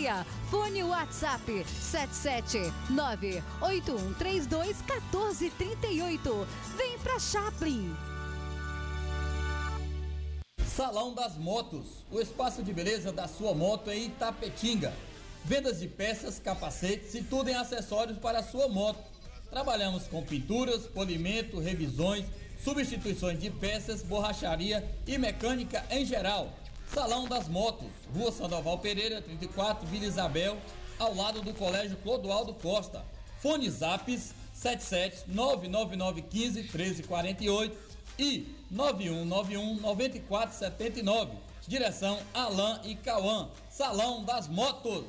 Chaperia. Fone WhatsApp 77981321438. Vem pra Chaplin. Salão das Motos, o espaço de beleza da sua moto em Itapetinga. Vendas de peças, capacetes e tudo em acessórios para a sua moto. Trabalhamos com pinturas, polimento, revisões, substituições de peças, borracharia e mecânica em geral. Salão das Motos, Rua Sandoval Pereira, 34, Vila Isabel, ao lado do Colégio Clodoaldo Costa. Fone Zaps 77 99915 1348 e 9191 9479. Direção Alain e Cauã. Salão das Motos.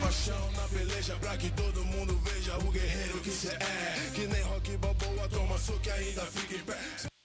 Paixão na peleja pra que todo mundo veja o guerreiro que cê é. Que nem rock balboa, toma soco e ainda fica em pé.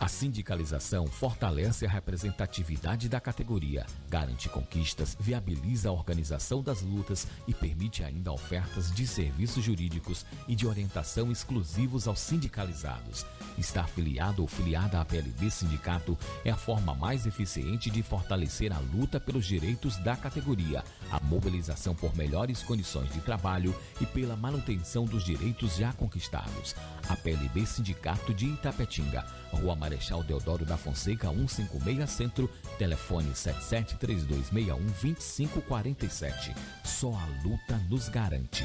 A sindicalização fortalece a representatividade da categoria, garante conquistas, viabiliza a organização das lutas e permite ainda ofertas de serviços jurídicos e de orientação exclusivos aos sindicalizados. Estar filiado ou filiada à PLB Sindicato é a forma mais eficiente de fortalecer a luta pelos direitos da categoria, a mobilização por melhores condições de trabalho e pela manutenção dos direitos já conquistados. A PLB Sindicato de Itapetinga, Rua Marechal Deodoro da Fonseca, 156 Centro, telefone 7732612547. Só a luta nos garante.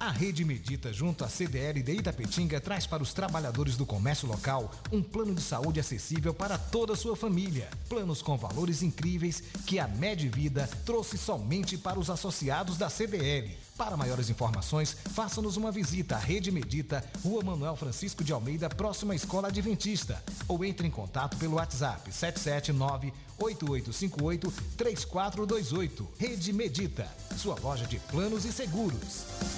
A Rede Medita, junto à CDL de Itapetinga, traz para os trabalhadores do comércio local um plano de saúde acessível para toda a sua família. Planos com valores incríveis que a Medvida trouxe somente para os associados da CDL. Para maiores informações, faça-nos uma visita à Rede Medita, Rua Manuel Francisco de Almeida, próxima à Escola Adventista. Ou entre em contato pelo WhatsApp 779 8858 3428. Rede Medita, sua loja de planos e seguros.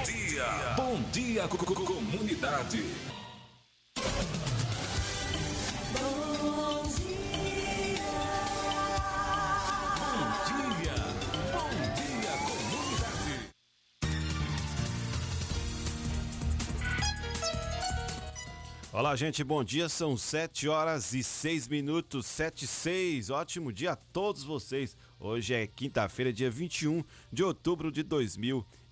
Bom dia! Bom dia, co- co- comunidade! Bom dia! Bom dia! Bom dia, comunidade! Olá, gente, bom dia. São 7 horas e 6 minutos, 7 e 6. Ótimo dia a todos vocês. Hoje é quinta-feira, dia 21 de outubro de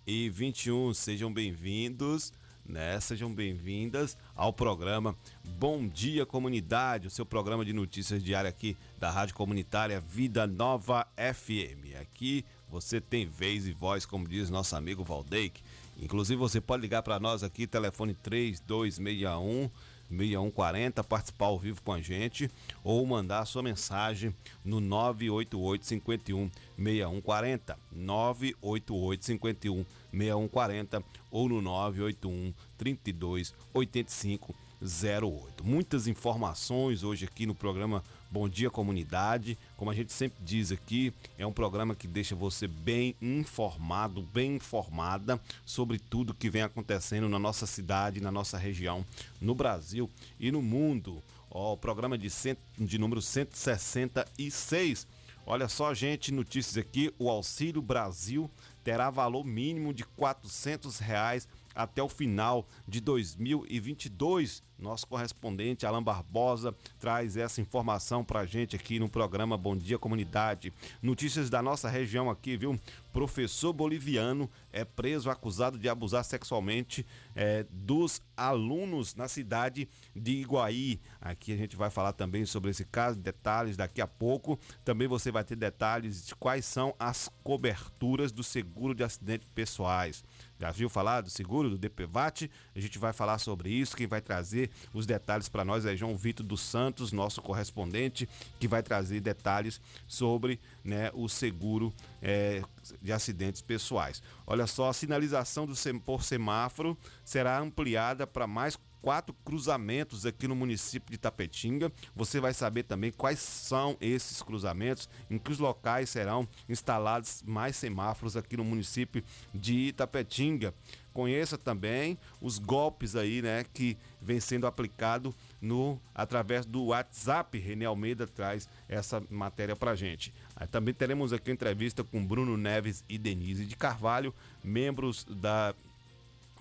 2021. Sejam bem-vindos, né? Sejam bem-vindas ao programa Bom Dia Comunidade, o seu programa de notícias diária aqui da Rádio Comunitária Vida Nova FM. Aqui você tem vez e voz, como diz nosso amigo Valdeik. Inclusive, você pode ligar para nós aqui, telefone 3261 6140, participar ao vivo com a gente ou mandar sua mensagem no 988 51 6140, 988 51 6140 ou no 981 32 85 08. Muitas informações hoje aqui no programa Bom Dia Comunidade. Como a gente sempre diz aqui, é um programa que deixa você bem informado, bem informada sobre tudo que vem acontecendo na nossa cidade, na nossa região, no Brasil e no mundo. O programa de, cento, de número 166. Olha só, gente, notícias aqui. O Auxílio Brasil terá valor mínimo de 400 reais até o final de 2022. Nosso correspondente Alan Barbosa traz essa informação para a gente aqui no programa Bom Dia Comunidade. Notícias da nossa região aqui, viu? Professor boliviano é preso acusado de abusar sexualmente é, dos alunos na cidade de Iguaí. Aqui a gente vai falar também sobre esse caso, detalhes daqui a pouco. Também você vai ter detalhes de quais são as coberturas do seguro de acidentes pessoais. Já viu falar do seguro do DPVAT? A gente vai falar sobre isso. Quem vai trazer os detalhes para nós é João Vitor dos Santos, nosso correspondente, que vai trazer detalhes sobre né, o seguro é, de acidentes pessoais. Olha só, a sinalização do sem, por semáforo será ampliada para mais quatro cruzamentos aqui no município de Tapetinga. Você vai saber também quais são esses cruzamentos, em que os locais serão instalados mais semáforos aqui no município de Itapetinga. Conheça também os golpes aí, né, que vem sendo aplicado no através do WhatsApp. René Almeida traz essa matéria pra gente. Aí também teremos aqui entrevista com Bruno Neves e Denise de Carvalho, membros da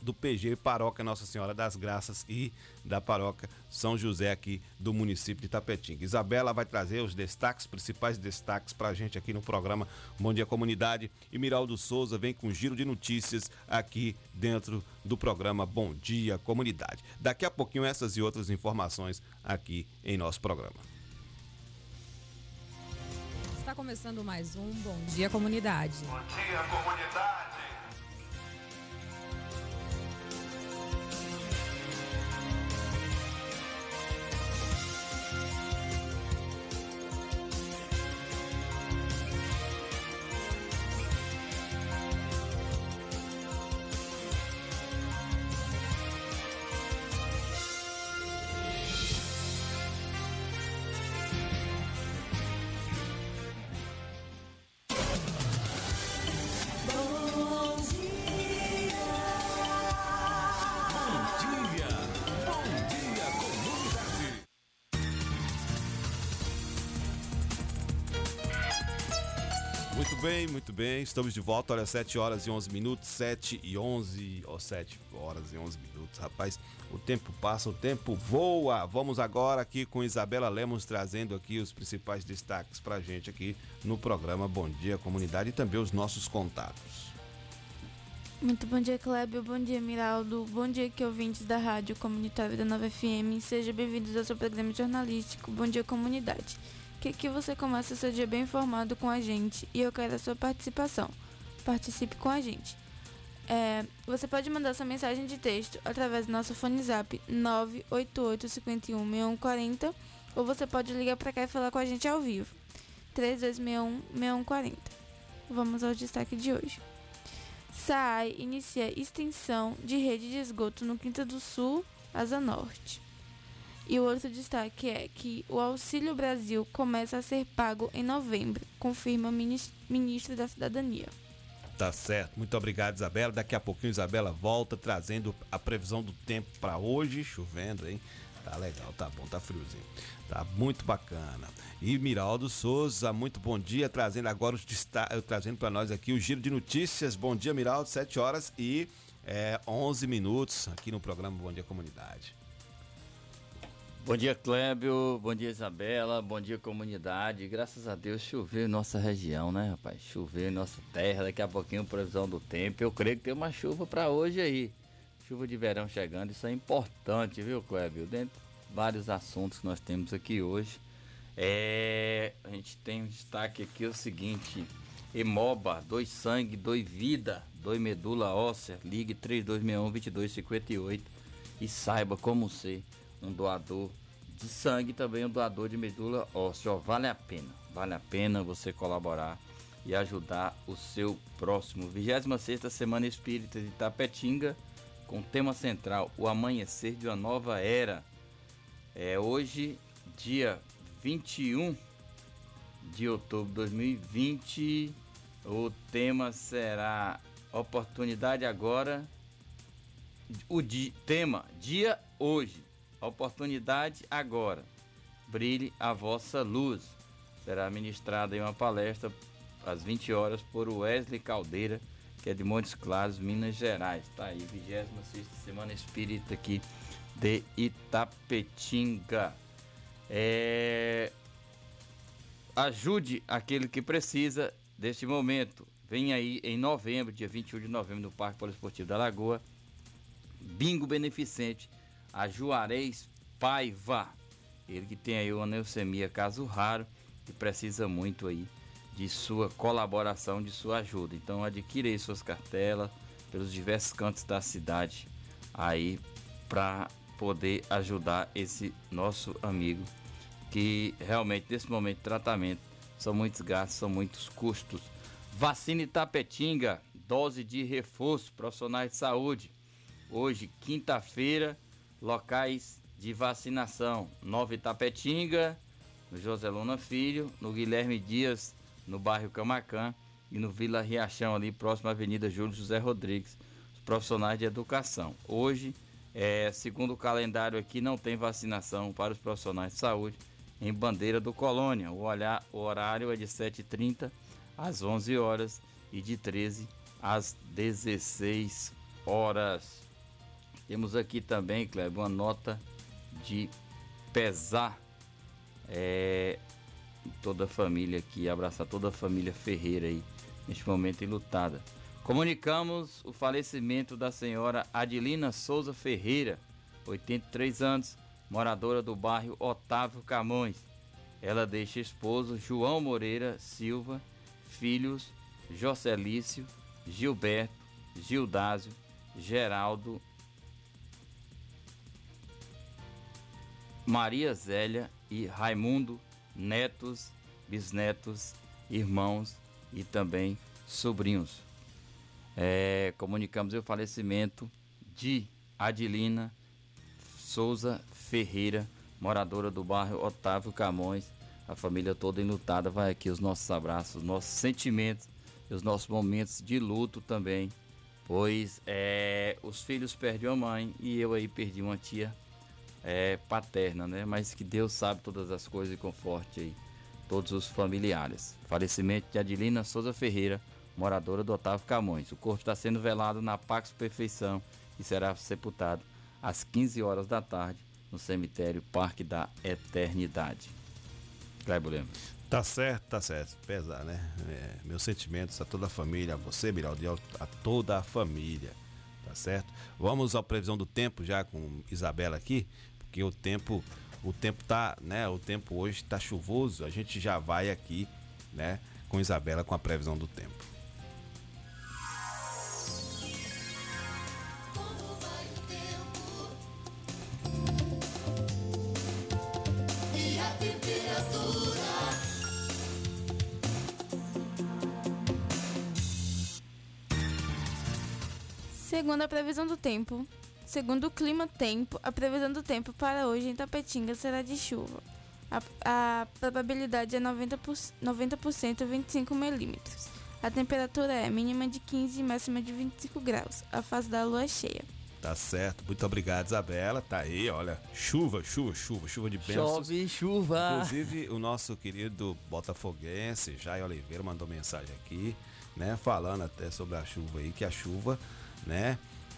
do PG Paróquia Nossa Senhora das Graças e da Paróquia São José aqui do município de Tapetinga. Isabela vai trazer os destaques, principais destaques para a gente aqui no programa Bom Dia Comunidade e Miraldo Souza vem com um giro de notícias aqui dentro do programa Bom Dia Comunidade. Daqui a pouquinho essas e outras informações aqui em nosso programa. Está começando mais um Bom Dia Comunidade. Bom Dia Comunidade. Bem, muito bem. Estamos de volta. Olha, 7 horas e 11 minutos. 7 e 11. Ó, oh, 7 horas e 11 minutos. Rapaz, o tempo passa, o tempo voa. Vamos agora aqui com Isabela Lemos trazendo aqui os principais destaques pra gente aqui no programa Bom Dia Comunidade e também os nossos contatos. Muito bom dia, Clébio. Bom dia, Miraldo. Bom dia, que ouvintes da Rádio Comunitária da Nova FM. Sejam bem-vindos ao seu programa jornalístico Bom Dia Comunidade que você começa seu dia bem informado com a gente e eu quero a sua participação. Participe com a gente. É, você pode mandar sua mensagem de texto através do nosso fone zap 988-51-6140 ou você pode ligar para cá e falar com a gente ao vivo 3261-6140. Vamos ao destaque de hoje. SAAI inicia extensão de rede de esgoto no Quinta do Sul, Asa Norte. E o outro destaque é que o Auxílio Brasil começa a ser pago em novembro, confirma o ministro da Cidadania. Tá certo. Muito obrigado, Isabela. Daqui a pouquinho, Isabela volta trazendo a previsão do tempo para hoje. Chovendo, hein? Tá legal, tá bom, tá friozinho. Tá muito bacana. E Miraldo Souza, muito bom dia, trazendo agora os destaques, trazendo para nós aqui o giro de notícias. Bom dia, Miraldo, 7 horas e é, 11 minutos aqui no programa Bom Dia Comunidade. Bom dia, Clébio. Bom dia, Isabela. Bom dia, comunidade. Graças a Deus choveu em nossa região, né, rapaz? Choveu em nossa terra. Daqui a pouquinho, previsão do tempo. Eu creio que tem uma chuva para hoje aí. Chuva de verão chegando. Isso é importante, viu, Clébio? Dentro de vários assuntos que nós temos aqui hoje. É... A gente tem um destaque aqui o seguinte. Emoba, dois sangue, dois vida, dois medula óssea. Ligue 3261 2258 e saiba como ser um doador de sangue, também um doador de medula óssea. Vale a pena, vale a pena você colaborar e ajudar o seu próximo. 26 Semana Espírita de Tapetinga, com tema central O Amanhecer de uma Nova Era. É hoje, dia 21 de outubro de 2020. O tema será Oportunidade Agora. O di tema Dia Hoje. Oportunidade Agora. Brilhe a vossa luz. Será ministrada em uma palestra às 20 horas por Wesley Caldeira, que é de Montes Claros, Minas Gerais. Tá aí, 26 Semana Espírita aqui de Itapetinga. É... Ajude aquele que precisa deste momento. Vem aí em novembro, dia 21 de novembro, no Parque Poliesportivo da Lagoa. Bingo Beneficente, a Juarez Paiva. Ele que tem aí uma leucemia, caso raro, e precisa muito aí de sua colaboração, de sua ajuda. Então adquira aí suas cartelas pelos diversos cantos da cidade aí para poder ajudar esse nosso amigo que realmente nesse momento de tratamento são muitos gastos, são muitos custos. Vacina Itapetinga, dose de reforço, profissionais de saúde. Hoje, quinta-feira, locais de vacinação. Nova Itapetinga, no José Luna Filho, no Guilherme Dias, no bairro Camacan e no Vila Riachão, ali próximo à Avenida Júlio José Rodrigues, os profissionais de educação. Hoje, é, segundo o calendário aqui, não tem vacinação para os profissionais de saúde em Bandeira do Colônia. O, olhar, o horário é de 7h30 às 11 horas e de 13 às 16 horas. Temos aqui também, Kleber, uma nota de pesar. É, toda a família aqui, abraçar toda a família Ferreira aí, neste momento enlutada. Comunicamos o falecimento da senhora Adilina Souza Ferreira, 83 anos, moradora do bairro Otávio Camões. Ela deixa esposo João Moreira Silva, filhos Jocelício, Gilberto, Gildásio, Geraldo, Maria Zélia e Raimundo, netos, bisnetos, irmãos e também sobrinhos. É, comunicamos o falecimento de Adilina Souza Ferreira, moradora do bairro Otávio Camões. A família toda enlutada vai aqui os nossos abraços, nossos sentimentos e os nossos momentos de luto também, pois é, os filhos perdem a mãe e eu aí perdi uma tia é, paterna, né? Mas que Deus sabe todas as coisas e conforte aí todos os familiares. Falecimento de Adilina Souza Ferreira, moradora do Otávio Camões. O corpo está sendo velado na Pax Perfeição e será sepultado às 15 horas da tarde no cemitério Parque da Eternidade. Cleber Lemos. Tá certo, tá certo. Pesar, né? É, meus sentimentos a toda a família, a você, Miraldi, a toda a família. Tá certo? Vamos à previsão do tempo já com Isabela aqui, porque o tempo, o tempo tá, né? O tempo hoje tá chuvoso. A gente já vai aqui, né, com Isabela com a previsão do tempo. Segundo a previsão do tempo, segundo o clima tempo, a previsão do tempo para hoje em Tapetinga será de chuva. A, a probabilidade é 90%, 90% 25 milímetros. A temperatura é mínima de 15 e máxima de 25 graus. A fase da lua é cheia. Tá certo. Muito obrigado, Isabela. Tá aí, olha. Chuva, chuva, chuva, chuva de bênçãos. Chove chuva. Inclusive, o nosso querido botafoguense, Jair Oliveira, mandou mensagem aqui, né? Falando até sobre a chuva aí, que a chuva, né?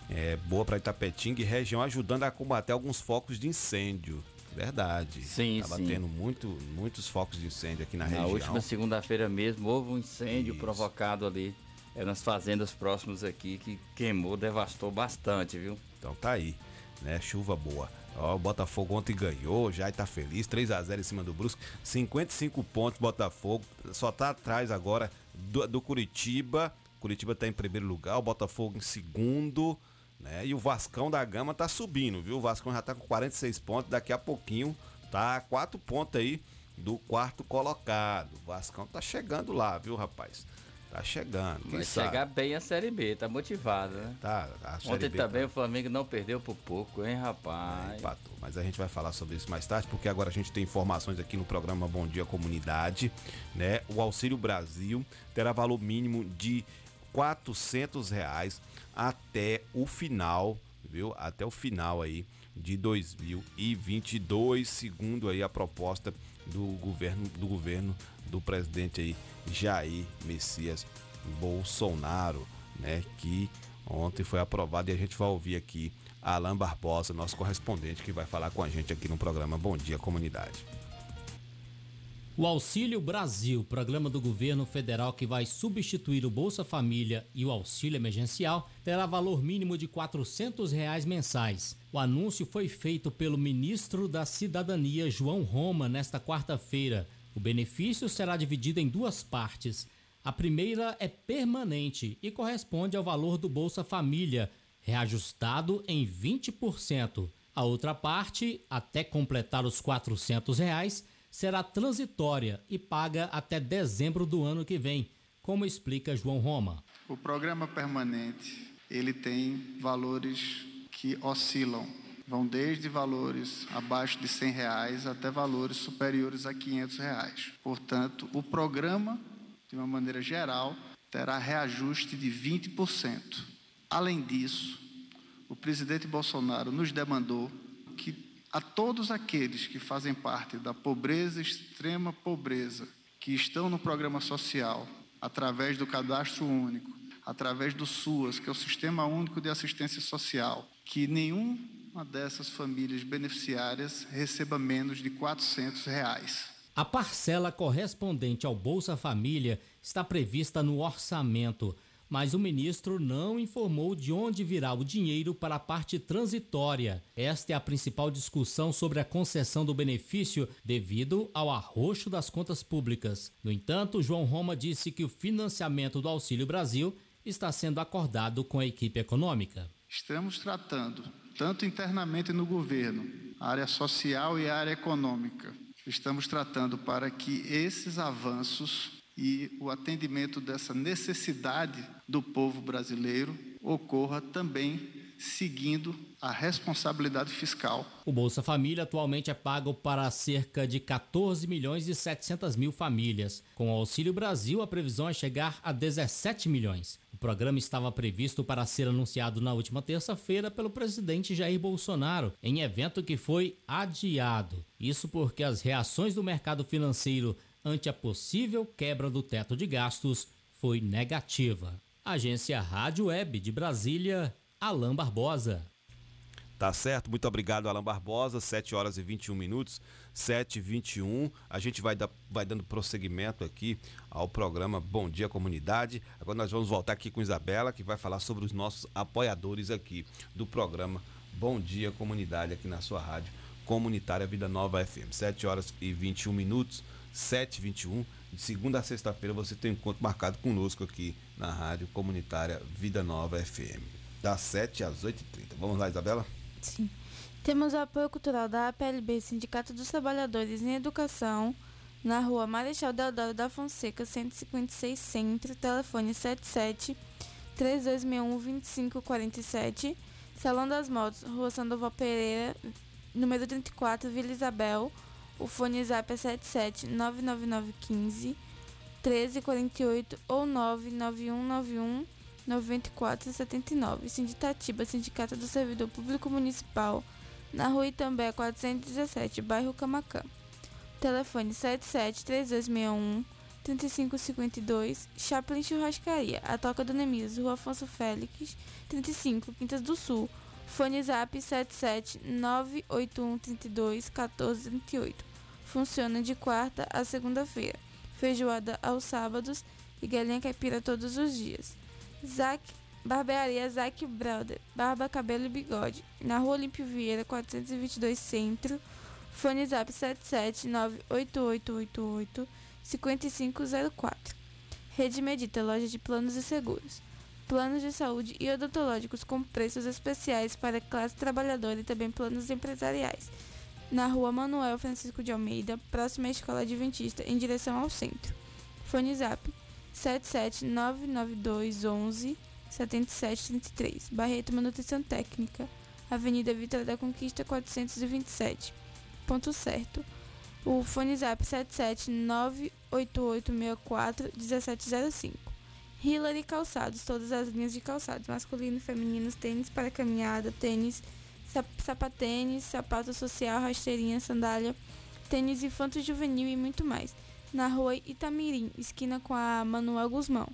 É boa para Itapetinga e região, ajudando a combater alguns focos de incêndio. Verdade. Sim, Tava sim. tendo muito, muitos focos de incêndio aqui na, Na região. última segunda-feira mesmo houve um incêndio provocado ali é, nas fazendas próximas aqui que queimou, devastou bastante, viu? Então tá aí, né? Chuva boa. Ó, o Botafogo ontem ganhou, já tá feliz, 3 a 0 em cima do Brusque, 55 pontos Botafogo, só tá atrás agora do, do Curitiba. Curitiba tá em primeiro lugar, o Botafogo em segundo, né? E o Vascão da Gama tá subindo, viu? O Vascão já tá com 46 pontos, daqui a pouquinho tá quatro pontos aí do quarto colocado. O Vascão tá chegando lá, viu, rapaz? Tá chegando. Quem Vai sabe? chegar bem a Série B, tá motivado, né? Tá, a Série Ontem B também o Flamengo não perdeu por pouco, hein, rapaz? É, empatou. Mas a gente vai falar sobre isso mais tarde, porque agora a gente tem informações aqui no programa Bom Dia Comunidade, né? O Auxílio Brasil terá valor mínimo de 400 reais até o final, viu? Até o final aí de 2022, segundo aí a proposta do governo do governo do presidente aí Jair Messias Bolsonaro, né, que ontem foi aprovado e a gente vai ouvir aqui Alain Barbosa, nosso correspondente que vai falar com a gente aqui no programa Bom Dia Comunidade. O Auxílio Brasil, programa do governo federal que vai substituir o Bolsa Família e o auxílio emergencial, terá valor mínimo de 400 reais mensais. O anúncio foi feito pelo ministro da Cidadania, João Roma, nesta quarta-feira. O benefício será dividido em duas partes. A primeira é permanente e corresponde ao valor do Bolsa Família, reajustado em 20%. A outra parte, até completar os 400 reais, será transitória e paga até dezembro do ano que vem, como explica João Roma. O programa permanente, ele tem valores que oscilam, vão desde valores abaixo de 100 reais até valores superiores a 500 reais. Portanto, o programa, de uma maneira geral, terá reajuste de 20%. Além disso, o presidente Bolsonaro nos demandou que a todos aqueles que fazem parte da pobreza, extrema pobreza, que estão no programa social, através do cadastro único, através do SUAS, que é o Sistema Único de Assistência Social, que nenhuma dessas famílias beneficiárias receba menos de 400 reais. A parcela correspondente ao Bolsa Família está prevista no orçamento, mas o ministro não informou de onde virá o dinheiro para a parte transitória. Esta é a principal discussão sobre a concessão do benefício devido ao arroxo das contas públicas. No entanto, João Roma disse que o financiamento do Auxílio Brasil está sendo acordado com a equipe econômica. Estamos tratando, tanto internamente no governo, área social e área econômica, estamos tratando para que esses avanços e o atendimento dessa necessidade do povo brasileiro ocorra também seguindo a responsabilidade fiscal. O Bolsa Família atualmente é pago para cerca de 14 milhões e 700 mil famílias. Com o Auxílio Brasil, a previsão é chegar a 17 milhões. O programa estava previsto para ser anunciado na última terça-feira pelo presidente Jair Bolsonaro, em evento que foi adiado. Isso porque as reações do mercado financeiro ante a possível quebra do teto de gastos foi negativa. Agência Rádio Web de Brasília, Alain Barbosa. Tá certo, muito obrigado, Alan Barbosa. 7 horas e 21 minutos, 7 e 21. A gente vai, dar, vai dando prosseguimento aqui ao programa Bom Dia Comunidade. Agora nós vamos voltar aqui com Isabela, que vai falar sobre os nossos apoiadores aqui do programa Bom Dia Comunidade, aqui na sua rádio comunitária Vida Nova FM. 7 horas e 21 minutos, 7 e 21. De segunda a sexta-feira você tem um encontro marcado conosco aqui na rádio comunitária Vida Nova FM. Das 7 às 8h30. Vamos lá, Isabela? Sim. Temos o apoio cultural da APLB, Sindicato dos Trabalhadores em Educação, na rua Marechal Deodoro da Fonseca, 156 Centro, telefone 77 3261 2547, Salão das Motos, Rua Sandoval Pereira, número 34, Vila Isabel. O fone zap é 77 99915 1348 ou 99191 9479. Sinditatiba, Sindicato do Servidor Público Municipal, na rua Itambé 417, bairro Camacã. Telefone 77 3261 3552, Chaplin Churrascaria, a Toca do Nemias, Rua Afonso Félix, 35, Quintas do Sul. Fone Zap 77 981 32 14 38. Funciona de quarta a segunda-feira. Feijoada aos sábados e galinha caipira todos os dias. Zac, Barbearia Zac Brother, Barba, Cabelo e Bigode, na Rua Olímpio Vieira, 422 Centro, fone zap 7798888 5504. Rede Medita, loja de planos e seguros. planos de saúde e odontológicos com preços especiais para a classe trabalhadora e também planos empresariais. Na rua Manuel Francisco de Almeida, próxima à Escola Adventista, em direção ao centro. Fone Zap 7799211 7733, Barreto Manutenção Técnica, Avenida Vitória da Conquista 427. Ponto certo. O fone zap 77988641705. Hillary Calçados, todas as linhas de calçados, masculino feminino, tênis para caminhada, tênis, sapatênis, sapato social, rasteirinha, sandália, tênis infanto juvenil e muito mais. Na rua Itamirim, esquina com a Manuel Guzmão,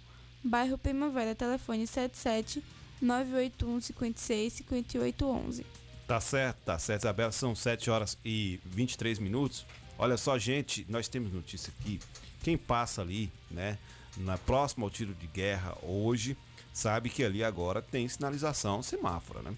bairro Primavera, telefone 77 981 56 5811. Tá certo, tá certo, Isabela. São 7 horas e 23 minutos. Olha só, gente, nós temos notícia aqui. Quem passa ali, né, na próxima ao tiro de guerra hoje, sabe que ali agora tem sinalização semáfora, né?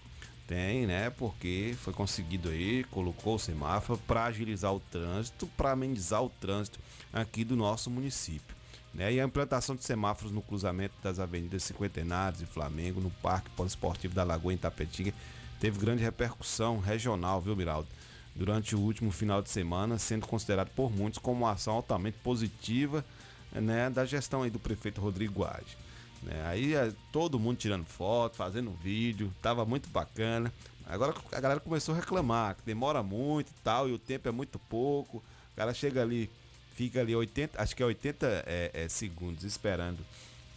Tem, né? Porque foi conseguido aí, colocou o semáforo para agilizar o trânsito, para amenizar o trânsito aqui do nosso município. Né? E a implantação de semáforos no cruzamento das avenidas Cinquentenários e Flamengo, no Parque Poliesportivo da Lagoa em Tapetinga, teve grande repercussão regional, viu, Miraldo? Durante o último final de semana, sendo considerado por muitos como uma ação altamente positiva né, da gestão aí do prefeito Rodrigo Guade. Né? Aí é, todo mundo tirando foto, fazendo vídeo, tava muito bacana. Agora a galera começou a reclamar que demora muito e tal, e o tempo é muito pouco. O cara chega ali, fica ali 80, acho que é 80 é, é, segundos esperando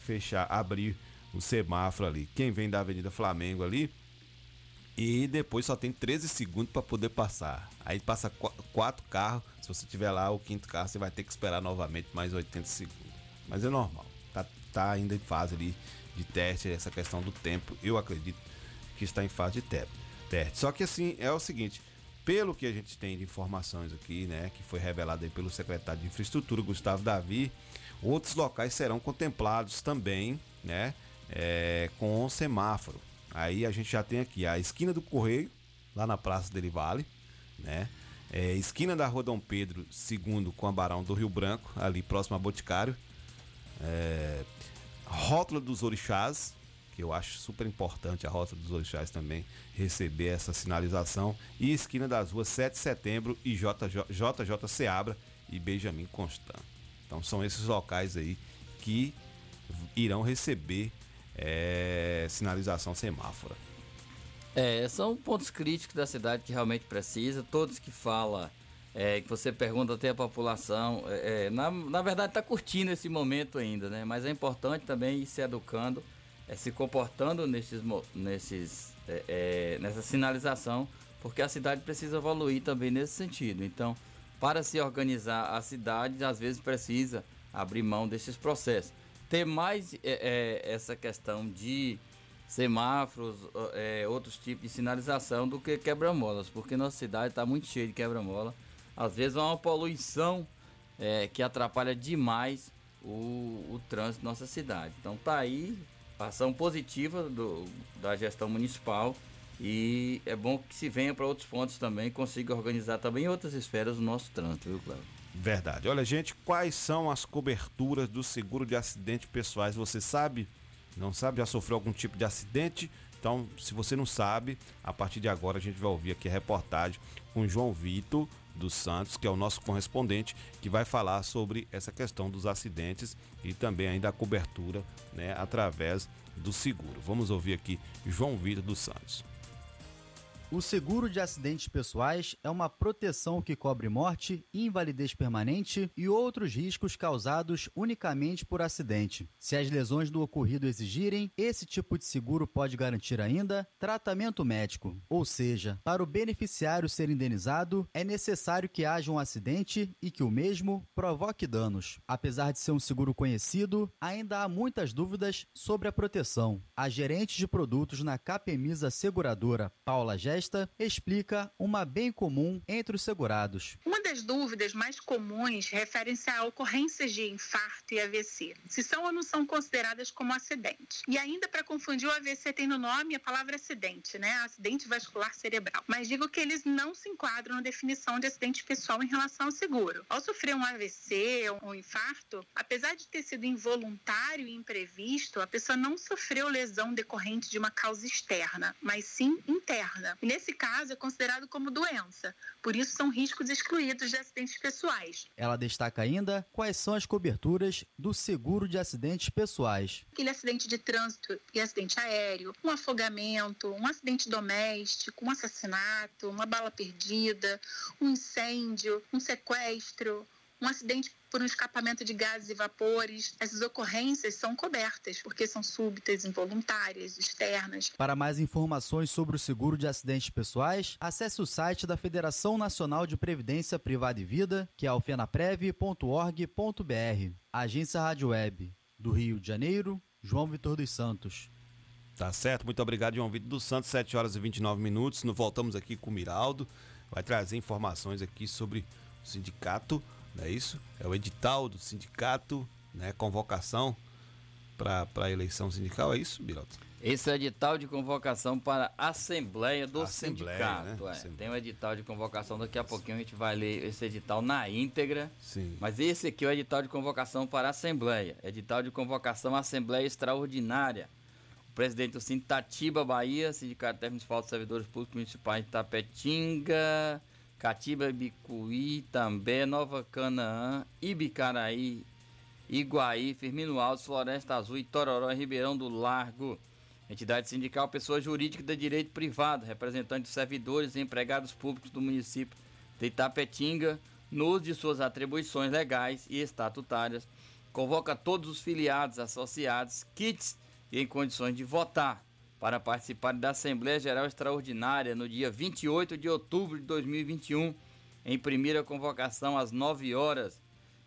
fechar, abrir o semáforo ali. Quem vem da Avenida Flamengo ali, e depois só tem 13 segundos para poder passar. Aí passa qu quatro carros. Se você tiver lá o quinto carro, você vai ter que esperar novamente mais 80 segundos. Mas é normal. Tá, tá ainda em fase ali de teste essa questão do tempo. Eu acredito que está em fase de teste. Só que assim, é o seguinte, pelo que a gente tem de informações aqui, né, que foi revelado aí pelo secretário de Infraestrutura, Gustavo Davi, outros locais serão contemplados também, né, é, com semáforo. Aí a gente já tem aqui a esquina do Correio, lá na Praça dele Vale, né? É, esquina da Rua Dom Pedro II com a Barão do Rio Branco, ali próximo a Boticário. É, rótula dos Orixás, que eu acho super importante a Rótula dos Orixás também receber essa sinalização. E esquina das ruas 7 de setembro e JJ, JJ Seabra e Benjamin Constant. Então são esses locais aí que irão receber é, sinalização semáfora. É, são pontos críticos da cidade que realmente precisa. Todos que fala, é, que você pergunta até a população, é, é na, na verdade está curtindo esse momento ainda, né? Mas é importante também ir se educando, é, se comportando nesses, nesses, é, é, nessa sinalização, porque a cidade precisa evoluir também nesse sentido. Então, para se organizar a cidade, às vezes precisa abrir mão desses processos ter mais essa questão de semáforos, outros tipos de sinalização do que quebra-molas, porque nossa cidade está muito cheia de quebra-mola. Às vezes há uma poluição é, que atrapalha demais o, o trânsito da nossa cidade. Então tá aí ação positiva do, da gestão municipal e é bom que se venha para outros pontos também, consiga organizar também outras esferas o nosso trânsito, viu, Cláudio? Verdade. Olha, gente, quais são as coberturas do seguro de acidente pessoais? Você sabe? Não sabe? Já sofreu algum tipo de acidente? Então, se você não sabe, a partir de agora a gente vai ouvir aqui a reportagem com João Vitor dos Santos, que é o nosso correspondente, que vai falar sobre essa questão dos acidentes e também ainda a cobertura, né, através do seguro. Vamos ouvir aqui João Vitor dos Santos. O seguro de acidentes pessoais é uma proteção que cobre morte, invalidez permanente e outros riscos causados unicamente por acidente. Se as lesões do ocorrido exigirem, esse tipo de seguro pode garantir ainda tratamento médico. Ou seja, para o beneficiário ser indenizado, é necessário que haja um acidente e que o mesmo provoque danos. Apesar de ser um seguro conhecido, ainda há muitas dúvidas sobre a proteção. A gerente de produtos na Capemisa Seguradora, Paula Explica uma bem comum entre os segurados. Uma das dúvidas mais comuns referem-se a ocorrências de infarto e AVC, se são ou não são consideradas como acidente. E ainda para confundir, o AVC tem no nome a palavra acidente, né? Acidente vascular cerebral. Mas digo que eles não se enquadram na definição de acidente pessoal em relação ao seguro. Ao sofrer um AVC ou um infarto, apesar de ter sido involuntário e imprevisto, a pessoa não sofreu lesão decorrente de uma causa externa, mas sim interna. E nesse caso é considerado como doença. Por isso são riscos excluídos de acidentes pessoais. Ela destaca ainda quais são as coberturas do seguro de acidentes pessoais. Aquele acidente de trânsito e acidente aéreo, um afogamento, um acidente doméstico, um assassinato, uma bala perdida, um incêndio, um sequestro, um acidente por um escapamento de gases e vapores. Essas ocorrências são cobertas, porque são súbitas, involuntárias, externas. Para mais informações sobre o seguro de acidentes pessoais, acesse o site da Federação Nacional de Previdência Privada e Vida, que é o fenaprev.org.br. Agência Rádio Web, do Rio de Janeiro, João Vitor dos Santos. Tá certo, muito obrigado, João Vitor dos Santos, 7 horas e 29 minutos. Nos voltamos aqui com o Miraldo. Vai trazer informações aqui sobre o sindicato é isso? É o edital do sindicato, né? Convocação para a eleição sindical, é isso, Biroto? Esse é o edital de convocação para a Assembleia do Assembleia, Sindicato. né? é. Assembleia. Tem o edital de convocação, daqui a pouquinho a gente vai ler esse edital na íntegra. Sim. Mas esse aqui é o edital de convocação para a Assembleia. Edital de convocação à Assembleia Extraordinária. O presidente do Sintatiba Bahia, Sindicato Municipal de Servidores Públicos Municipais de Tapetinga, Catiba, Bicuí, També, Nova Canaã, Ibicaraí, Iguaí, Firmino Alto, Floresta Azul, e Ribeirão do Largo. Entidade sindical, pessoa jurídica de direito privado, representante dos servidores e empregados públicos do município de Itapetinga, no uso de suas atribuições legais e estatutárias, convoca todos os filiados, associados, kits e em condições de votar para participar da Assembleia Geral Extraordinária no dia 28 de outubro de 2021, em primeira convocação às 9 horas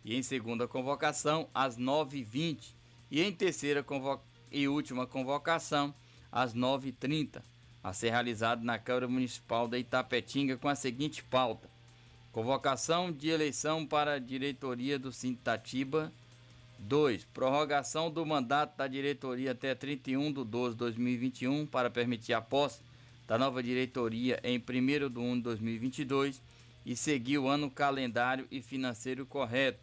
e em segunda convocação às 9h20 e em terceira e última convocação às 9h30, a ser realizado na Câmara Municipal da Itapetinga com a seguinte pauta: Convocação de eleição para a diretoria do Sintatiba 2. Prorrogação do mandato da diretoria até 31 de 12 de 2021 para permitir a posse da nova diretoria em 1 de 1 de 2022 e seguir o ano calendário e financeiro correto.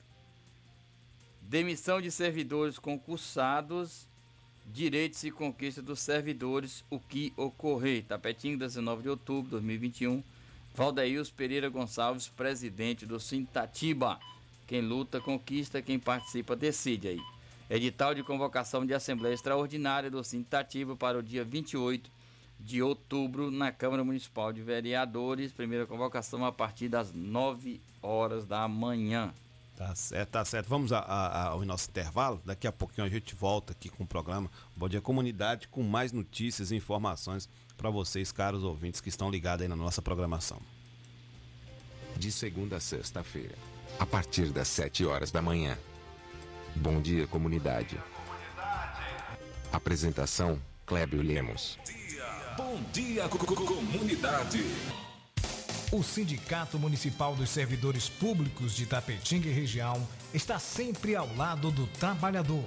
Demissão de servidores concursados, direitos e conquista dos servidores, o que ocorrer. Tapetinho, 19 de outubro de 2021. Valdeils Pereira Gonçalves, presidente do Sintatiba. Quem luta, conquista, quem participa, decide aí. Edital de convocação de Assembleia Extraordinária do Sintatiba para o dia 28 de outubro na Câmara Municipal de Vereadores. Primeira convocação a partir das 9 horas da manhã. Tá certo, tá certo. Vamos a, a, ao nosso intervalo. Daqui a pouquinho a gente volta aqui com o programa Bom Dia Comunidade com mais notícias e informações para vocês, caros ouvintes que estão ligados aí na nossa programação. De segunda a sexta-feira, a partir das 7 horas da manhã. Bom dia, comunidade. Apresentação: Clébio Lemos. Bom dia, co- co- comunidade. O Sindicato Municipal dos Servidores Públicos de Tapetinga e região está sempre ao lado do trabalhador.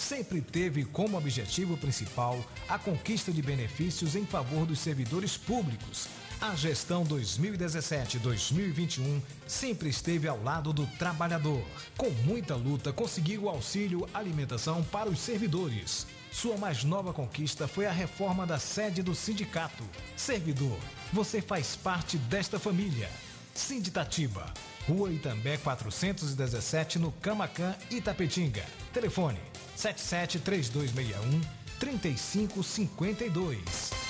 Sempre teve como objetivo principal a conquista de benefícios em favor dos servidores públicos. A gestão 2017-2021 sempre esteve ao lado do trabalhador. Com muita luta, conseguiu o auxílio alimentação para os servidores. Sua mais nova conquista foi a reforma da sede do sindicato. Servidor, você faz parte desta família. Sinditatiba, Rua Itambé 417, no Camacan, Itapetinga. Telefone 773261 3552.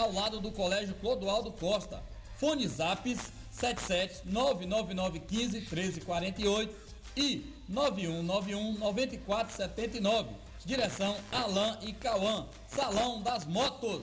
ao lado do Colégio Clodoaldo Costa. Fone Zaps 77 99915 1348 e 9191 9479. Direção Alain e Cauã. Salão das Motos.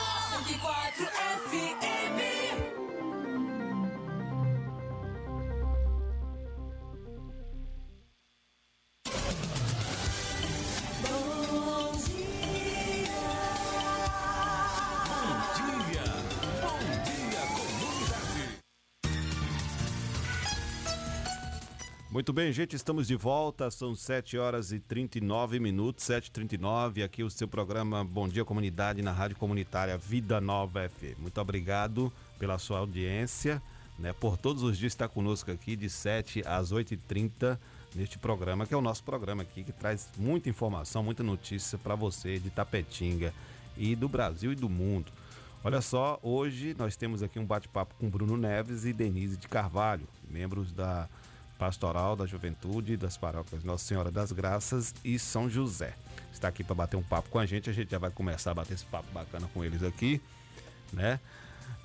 Muito bem, gente, estamos de volta. São 7 horas e 39 minutos, 7h39. Aqui o seu programa Bom Dia Comunidade na Rádio Comunitária Vida Nova FM. Muito obrigado pela sua audiência, né? Por todos os dias estar conosco aqui de 7 às 8h30 neste programa, que é o nosso programa aqui, que traz muita informação, muita notícia para você de Tapetinga e do Brasil e do mundo. Olha só, hoje nós temos aqui um bate-papo com Bruno Neves e Denise de Carvalho, membros da Pastoral da Juventude das paróquias Nossa Senhora das Graças e São José. Está aqui para bater um papo com a gente, a gente já vai começar a bater esse papo bacana com eles aqui, né?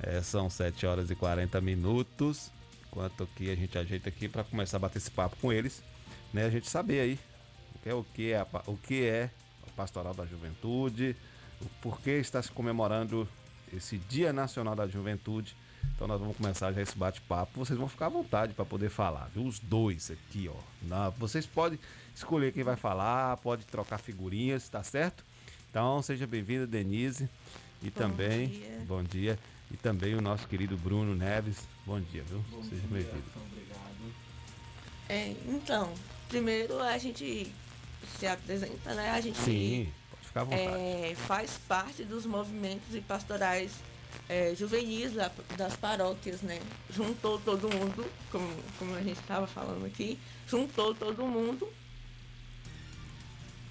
É, são 7 horas e 40 minutos. Enquanto aqui a gente ajeita aqui para começar a bater esse papo com eles, né? A gente saber aí o que é o que é a, o que é a Pastoral da Juventude, o porquê está se comemorando esse Dia Nacional da Juventude. Então nós vamos começar já esse bate-papo. Vocês vão ficar à vontade para poder falar, viu? Os dois aqui, ó. Na- vocês podem escolher quem vai falar, pode trocar figurinhas, tá certo? Então seja bem-vinda, Denise. E também, dia. bom dia. E também o nosso querido Bruno Neves. Bom dia, viu? seja bem-vindo. É, então, primeiro a gente se apresenta, né? A gente Sim, pode ficar à vontade. é, faz parte dos movimentos e pastorais é, juvenis da- das paróquias, né? Juntou todo mundo, como, como a gente estava falando aqui, juntou todo mundo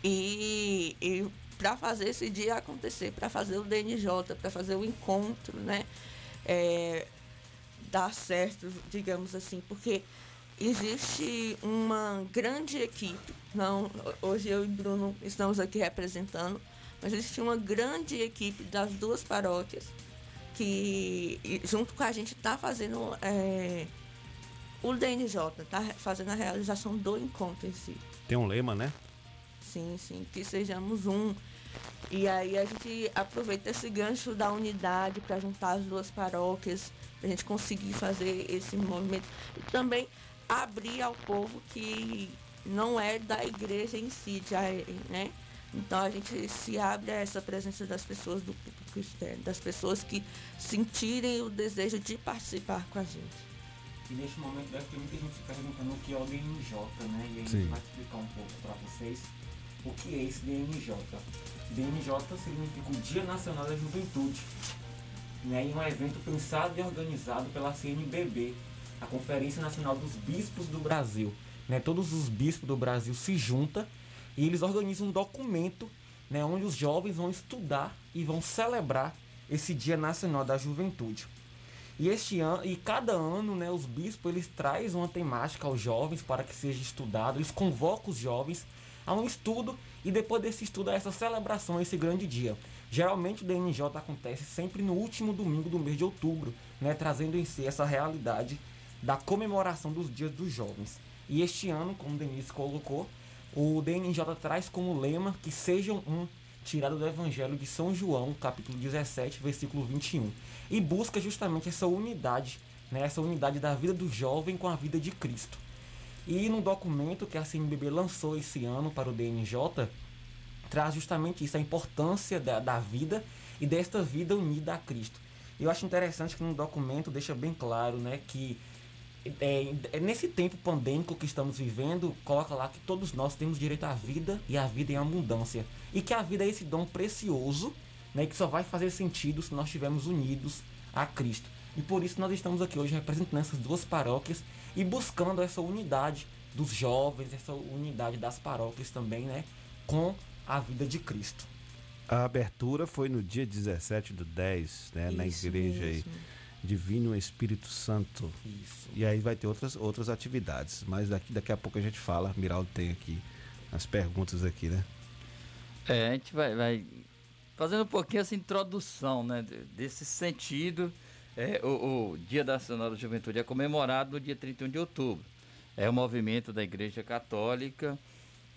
e, e para fazer esse dia acontecer, para fazer o DNJ, para fazer o encontro, né? É, dar certo, digamos assim, porque existe uma grande equipe, não, hoje eu e Bruno estamos aqui representando, mas existe uma grande equipe das duas paróquias que junto com a gente está fazendo é, o DNJ, está fazendo a realização do encontro em si. Tem um lema, né? Sim, sim, que sejamos um. E aí a gente aproveita esse gancho da unidade para juntar as duas paróquias, para a gente conseguir fazer esse movimento. E também abrir ao povo que não é da igreja em si, já é, né? Então a gente se abre a essa presença das pessoas do público externo, das pessoas que sentirem o desejo de participar com a gente. E neste momento deve ter muita gente se perguntando o que é o DNJ, né? E a gente Sim. vai explicar um pouco para vocês o que é esse DNJ. DNJ significa o Dia Nacional da Juventude. Né? E um evento pensado e organizado pela CNBB, a Conferência Nacional dos Bispos do Brasil. Né? Todos os bispos do Brasil se juntam e eles organizam um documento né, onde os jovens vão estudar e vão celebrar esse Dia Nacional da Juventude. E este ano, e cada ano, né, os bispos eles trazem uma temática aos jovens para que seja estudado. Eles convocam os jovens a um estudo e depois desse estudo a essa celebração, esse grande dia. Geralmente o DNJ acontece sempre no último domingo do mês de outubro, né, trazendo em si essa realidade da comemoração dos dias dos jovens. E este ano, como Denise colocou, o DNJ traz como lema que sejam um, tirado do Evangelho de São João, capítulo 17, versículo 21. E busca justamente essa unidade, né, essa unidade da vida do jovem com a vida de Cristo. E no documento que a CNBB lançou esse ano para o DNJ, traz justamente isso, a importância da, da vida e desta vida unida a Cristo. Eu acho interessante que no documento deixa bem claro né, que é, é nesse tempo pandêmico que estamos vivendo, coloca lá que todos nós temos direito à vida e à vida em abundância. E que a vida é esse dom precioso, né, que só vai fazer sentido se nós estivermos unidos a Cristo. E por isso nós estamos aqui hoje representando essas duas paróquias e buscando essa unidade dos jovens, essa unidade das paróquias também, né, com a vida de Cristo. A abertura foi no dia 17 do 10, né, na Isso igreja aí. mesmo. Divino Espírito Santo. Isso. E aí vai ter outras, outras atividades. Mas daqui, daqui a pouco a gente fala. Miraldo tem aqui as perguntas aqui, né? É, a gente vai, vai fazendo um pouquinho essa introdução, né? de- Desse sentido. É, o, o Dia Nacional da Juventude é comemorado no dia 31 de outubro. É um movimento da Igreja Católica.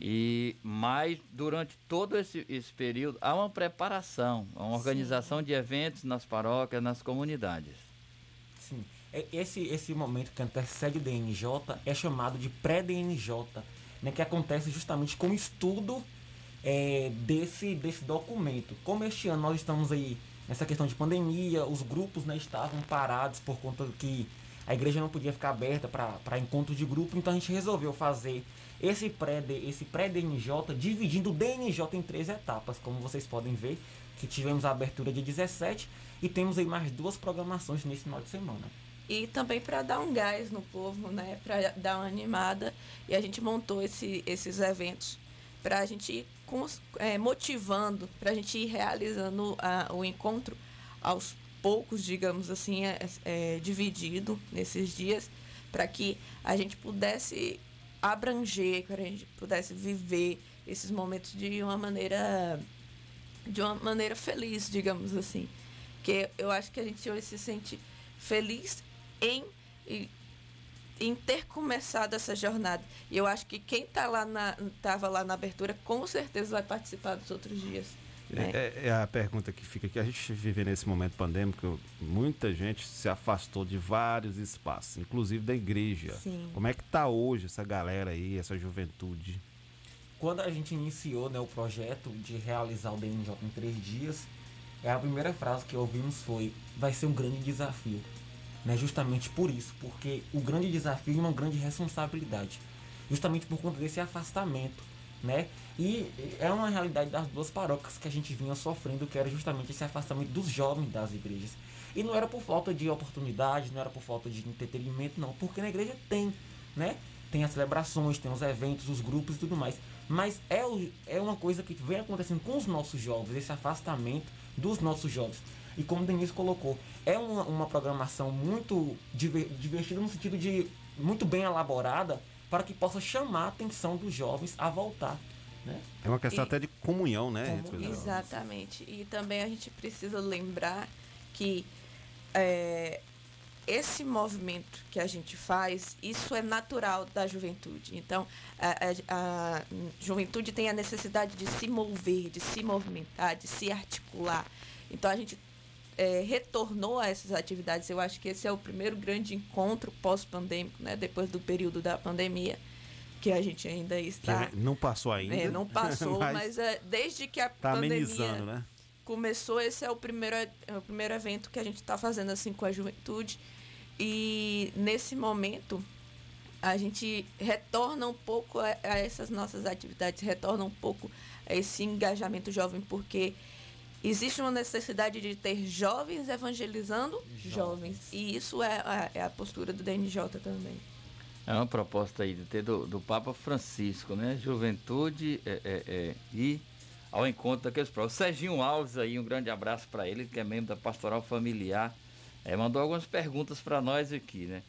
E mas durante todo esse, esse período há uma preparação, uma organização de eventos nas paróquias, nas comunidades. Sim. É- Esse, esse momento que antecede o DNJ é chamado de pré-DNJ, né, que acontece justamente com o estudo é, desse, desse documento. Como este ano nós estamos aí nessa questão de pandemia, os grupos né, estavam parados por conta que a igreja não podia ficar aberta para encontros de grupo, então a gente resolveu fazer esse pré esse pré-DNJ dividindo o DNJ em três etapas, como vocês podem ver, que tivemos a abertura de 17 e temos aí mais duas programações nesse final de semana. E também para dar um gás no povo, né? Para dar uma animada. E a gente montou esse, esses eventos para a gente é, motivando, para a gente ir realizando a- o encontro aos poucos, digamos assim, é, é, dividido nesses dias, para que a gente pudesse abranger, para a gente pudesse viver esses momentos de uma maneira de uma maneira feliz, digamos assim. Que eu acho que a gente hoje se sente feliz em, em, ter começado essa jornada. E eu acho que quem tá lá na, tava lá na abertura com certeza vai participar dos outros dias. né? É, é a pergunta que fica aqui. A gente vive nesse momento pandêmico, muita gente se afastou de vários espaços, inclusive da igreja. Sim. Como é que tá hoje essa galera aí, essa juventude? Quando a gente iniciou né, o projeto de realizar o DNJ em três dias, é a primeira frase que ouvimos foi: vai ser um grande desafio. Né, justamente por isso, porque o grande desafio é uma grande responsabilidade. Justamente por conta desse afastamento. Né? E é uma realidade das duas paróquias que a gente vinha sofrendo, que era justamente esse afastamento dos jovens das igrejas. E não era por falta de oportunidade, não era por falta de entretenimento, não, porque na igreja tem, né? Tem as celebrações, tem os eventos, os grupos e tudo mais. Mas é, é uma coisa que vem acontecendo com os nossos jovens, esse afastamento dos nossos jovens. E como o Denise colocou, é uma, uma programação muito diver- divertida no sentido de muito bem elaborada para que possa chamar a atenção dos jovens a voltar. Né? É uma questão E- até de comunhão, né? Como-. Exatamente. E também a gente precisa lembrar que é, esse movimento que a gente faz, isso é natural da juventude. Então, a, a- a juventude tem a necessidade de se mover, de se movimentar, de se articular. Então, a gente é, retornou a essas atividades. Eu acho que esse é o primeiro grande encontro pós-pandêmico, né? depois do período da pandemia, que a gente ainda Que está. não passou ainda. É, não passou, mas, é, desde que a tá pandemia né? começou, esse é o primeiro, é o primeiro evento que a gente está fazendo assim com a juventude. E nesse momento, a gente retorna um pouco a, a essas nossas atividades, retorna um pouco a esse engajamento jovem, porque existe uma necessidade de ter jovens evangelizando jovens. E isso é a, é a postura do DNJ também. É uma proposta aí de ter do, do Papa Francisco, né? Juventude é, é, é, e ao encontro daqueles próprios. Serginho Alves aí, um grande abraço para ele, que é membro da Pastoral Familiar. É, mandou algumas perguntas para nós aqui, né?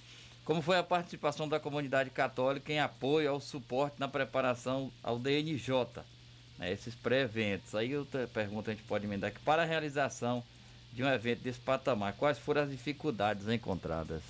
Como foi a participação da comunidade católica em apoio ao suporte na preparação ao DNJ, né, esses pré-eventos? Aí outra pergunta a gente pode emendar aqui. Para a realização de um evento desse patamar, quais foram as dificuldades encontradas?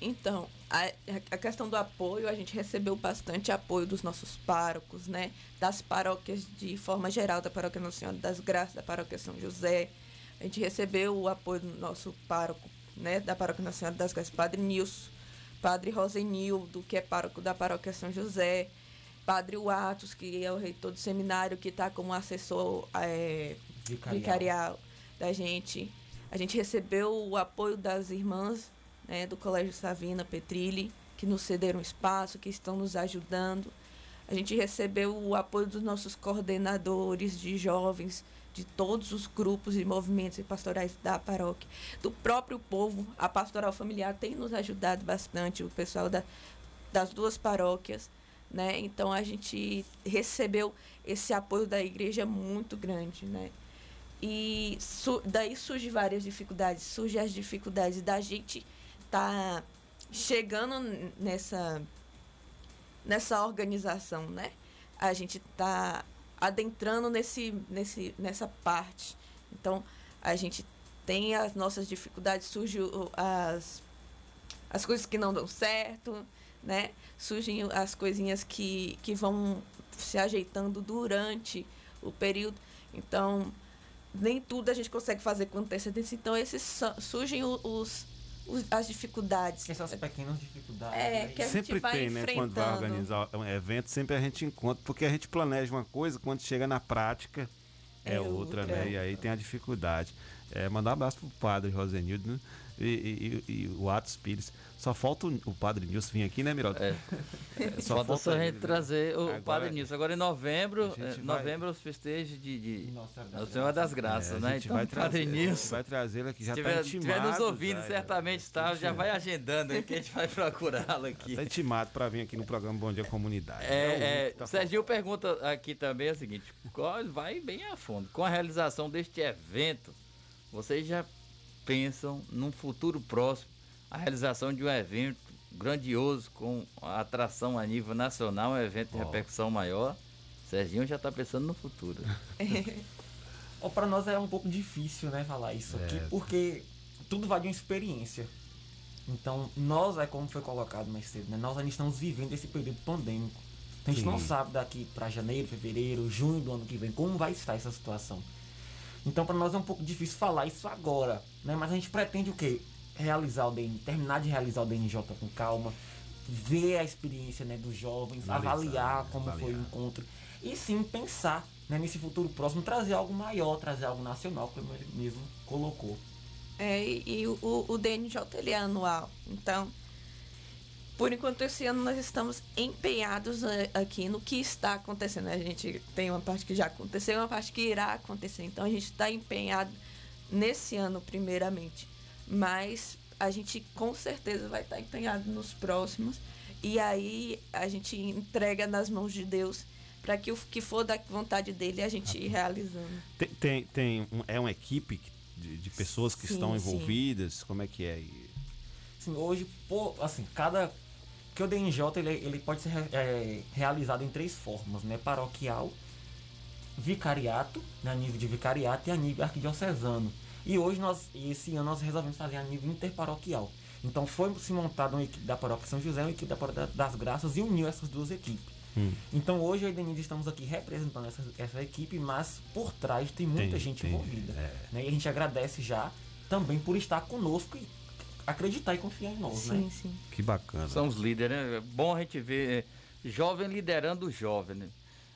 Então, a, a questão do apoio, a gente recebeu bastante apoio dos nossos párocos, né? Das paróquias de forma geral, da paróquia Nossa Senhora das Graças, da paróquia São José. A gente recebeu o apoio do nosso pároco, né? Da paróquia Nossa Senhora das Graças, Padre Nilson Padre Rosenildo, que é pároco da paróquia São José, Padre Watos, que é o reitor do seminário, que está como assessor é, vicarial. vicarial. da gente. A gente recebeu o apoio das irmãs né, do Colégio Savina Petrilli, que nos cederam espaço, que estão nos ajudando. A gente recebeu o apoio dos nossos coordenadores de jovens, de todos os grupos e movimentos e pastorais da paróquia, do próprio povo. A pastoral familiar tem nos ajudado bastante, o pessoal da, das duas paróquias. Né? Então a gente recebeu esse apoio da igreja muito grande, né? E su daí surgem várias dificuldades, surgem as dificuldades da gente tá chegando nessa nessa organização, né? A gente tá adentrando nesse, nesse, nessa parte. Então, a gente tem as nossas dificuldades, surgem as, as coisas que não dão certo, né? Surgem as coisinhas que, que vão se ajeitando durante o período. Então, nem tudo a gente consegue fazer com antecedência. Então, esses surgem os, as dificuldades. Essas pequenas dificuldades. É, né? que a sempre gente vai tem, né? Quando vai organizar um evento, sempre a gente encontra, porque a gente planeja uma coisa, quando chega na prática é, é outra, outra, né? E aí tem a dificuldade. É, mandar um abraço pro padre Rosenildo, né? E, e, e, o Atos Pires. Só falta o, o Padre Nilson vir aqui, né, Miraldo? É. é só falta, só a gente trazer o agora, Padre Nilson. Agora em novembro, é, novembro os festejos de, de Nossa Senhora das Graças, é, né? Então, vai Padre trazer, Nilson. Vai trazer aqui, já se tiver, tá intimado. estiver nos ouvindo, já, certamente está, já vai agendando que a gente vai procurá-lo aqui. Está intimado para vir aqui no programa Bom Dia Comunidade. É, é, tá Serginho pergunta aqui também é o seguinte, vai bem a fundo. Com a realização deste evento, vocês já pensam num futuro próximo a realização de um evento grandioso com atração a nível nacional, um evento de repercussão maior. Serginho já está pensando no futuro. oh, Para nós é um pouco difícil, né, falar isso é. aqui, porque tudo vai de uma experiência. Então, nós, é como foi colocado mais cedo, né? Nós ainda estamos vivendo esse período pandêmico. Então, a gente Sim. não sabe daqui para janeiro, fevereiro, junho do ano que vem como vai estar essa situação. Então, para nós é um pouco difícil falar isso agora, né? Mas a gente pretende o quê? Realizar o DN, terminar de realizar o DNJ com calma, ver a experiência né, dos jovens, Analisar, avaliar como avaliar. foi o encontro e sim pensar né, nesse futuro próximo, trazer algo maior, trazer algo nacional, como ele mesmo colocou. É, e, e o, o DNJ ele é anual, então por enquanto, esse ano nós estamos empenhados eh, aqui no que está acontecendo. A gente tem uma parte que já aconteceu e uma parte que irá acontecer. Então, a gente está empenhado nesse ano, primeiramente. Mas a gente com certeza vai estar empenhado nos próximos. E aí a gente entrega nas mãos de Deus para que o que for da vontade dele a gente ir realizando. Tem, tem, tem um, é uma equipe de, de pessoas que sim, estão envolvidas? Sim. Como é que é? Hoje, pô, assim, cada porque o DNJ ele, ele pode ser é, realizado em três formas, né? Paroquial, vicariato, né? a nível de vicariato e a nível arquidiocesano. E hoje nós, esse ano nós resolvemos fazer a nível interparoquial. Então foi se montada uma equipe da paróquia São José, uma equipe da paróquia das Graças e uniu essas duas equipes. Hum. Então hoje a Denise estamos aqui representando essa, essa equipe, mas por trás tem muita tem, gente tem, envolvida. É. Né? E a gente agradece já também por estar conosco e acreditar e confiar em nós, sim, né? Sim, Que bacana. São os líderes, né? É bom a gente ver é, jovem liderando o jovem, né?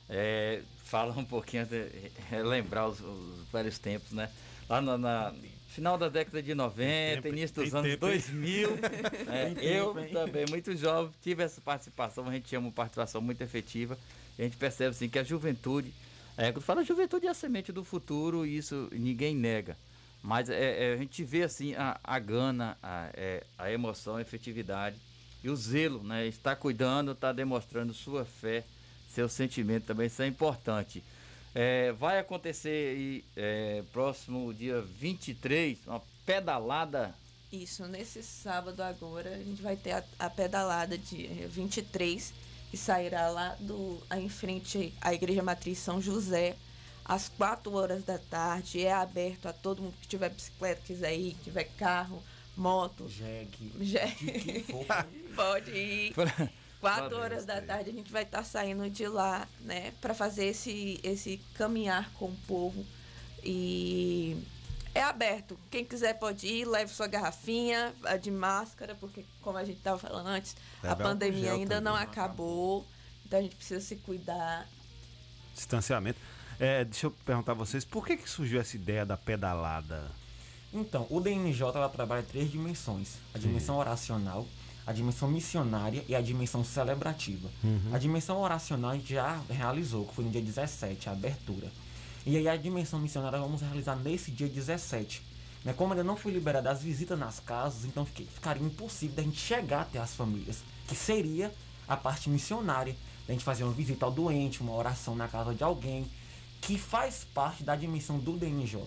É, fala um pouquinho, de, relembrar os, os velhos tempos, né? Lá na, na, Final da década de 90, tempo, início dos tem anos tempo, hein? 2000. É, Tem tempo, eu hein? também, muito jovem, tive essa participação, a gente tinha uma participação muito efetiva. A gente percebe assim que a juventude, é, quando fala juventude é a semente do futuro, e isso ninguém nega. Mas é, é, a gente vê assim a, a gana, a, é, a emoção, a efetividade e o zelo, né? Está cuidando, está demonstrando sua fé, seu sentimento também, isso é importante. É, vai acontecer aí, é, próximo dia 23, uma pedalada. Isso, nesse sábado agora, a gente vai ter a, a pedalada de 23, que sairá lá do, em frente à Igreja Matriz São José, às 4 horas da tarde. É aberto a todo mundo que tiver bicicleta, quiser ir, que tiver carro, moto. Jegue. Jegue. Pode ir. Pra- Quatro Valeu, horas da tarde a gente vai estar saindo de lá, né, para fazer esse, esse caminhar com o povo. E é aberto. Quem quiser pode ir, leve sua garrafinha a de máscara, porque como a gente estava falando antes, a Leve álcool pandemia ainda não também. acabou. Então a gente precisa se cuidar. Distanciamento. É, deixa eu perguntar a vocês, por que, que surgiu essa ideia da pedalada? Então, o DNJ ela trabalha três dimensões: a dimensão oracional, a dimensão missionária e a dimensão celebrativa. Uhum. A dimensão oracional a gente já realizou, que foi no dia 17, a abertura. E aí a dimensão missionária vamos realizar nesse dia 17. Né? Como ainda não foi liberada as visitas nas casas, então ficaria impossível da gente chegar até as famílias, que seria a parte missionária. Da gente fazer uma visita ao doente, uma oração na casa de alguém, que faz parte da dimensão do DNJ.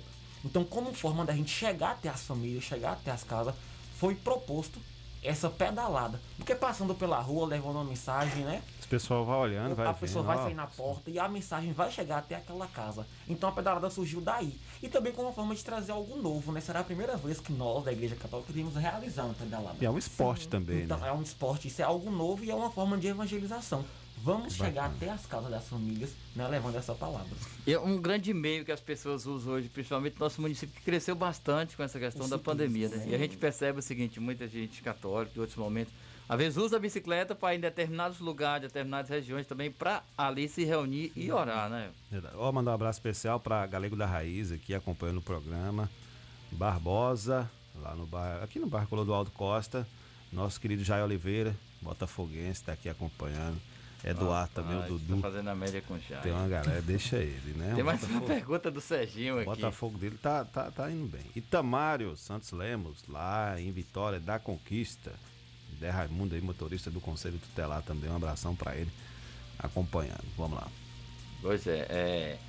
Então, como forma da gente chegar até as famílias, chegar até as casas, foi proposto essa pedalada. Porque passando pela rua, levando uma mensagem, né? O pessoal vai olhando, vai a pessoa vai sair na porta e a mensagem vai chegar até aquela casa. Então a pedalada surgiu daí. E também como uma forma de trazer algo novo, né? Será a primeira vez que nós, da Igreja Católica, iríamos realizar uma pedalada. E é um esporte também, Então né? é um esporte, isso é algo novo e é uma forma de evangelização. Vamos Que chegar bacana. até as casas das famílias, né? Levando essa palavra. É um grande meio que as pessoas usam hoje, principalmente nosso município, que cresceu bastante com essa questão da pandemia. Né? né? E a gente percebe o seguinte, muita gente católica, em outros momentos, às vezes usa a bicicleta para ir em determinados lugares, determinadas regiões também, para ali se reunir e orar, né? Verdade. Ó, mandar um abraço especial para Galego da Raiz aqui acompanhando o programa. Barbosa, lá no bar, aqui no bar Clodoaldo Costa. Nosso querido Jair Oliveira, botafoguense, está aqui acompanhando. Eduardo também, o Dudu. Tá fazendo a média com o Chay. Tem uma galera, deixa ele, né? Tem mais uma Botafogo- pergunta do Serginho aqui. O Botafogo dele tá, tá, tá indo bem. Itamário Santos Lemos, lá em Vitória da Conquista. Zé Raimundo aí, motorista do Conselho Tutelar também. Um abração para ele, acompanhando. Vamos lá. Pois é, é.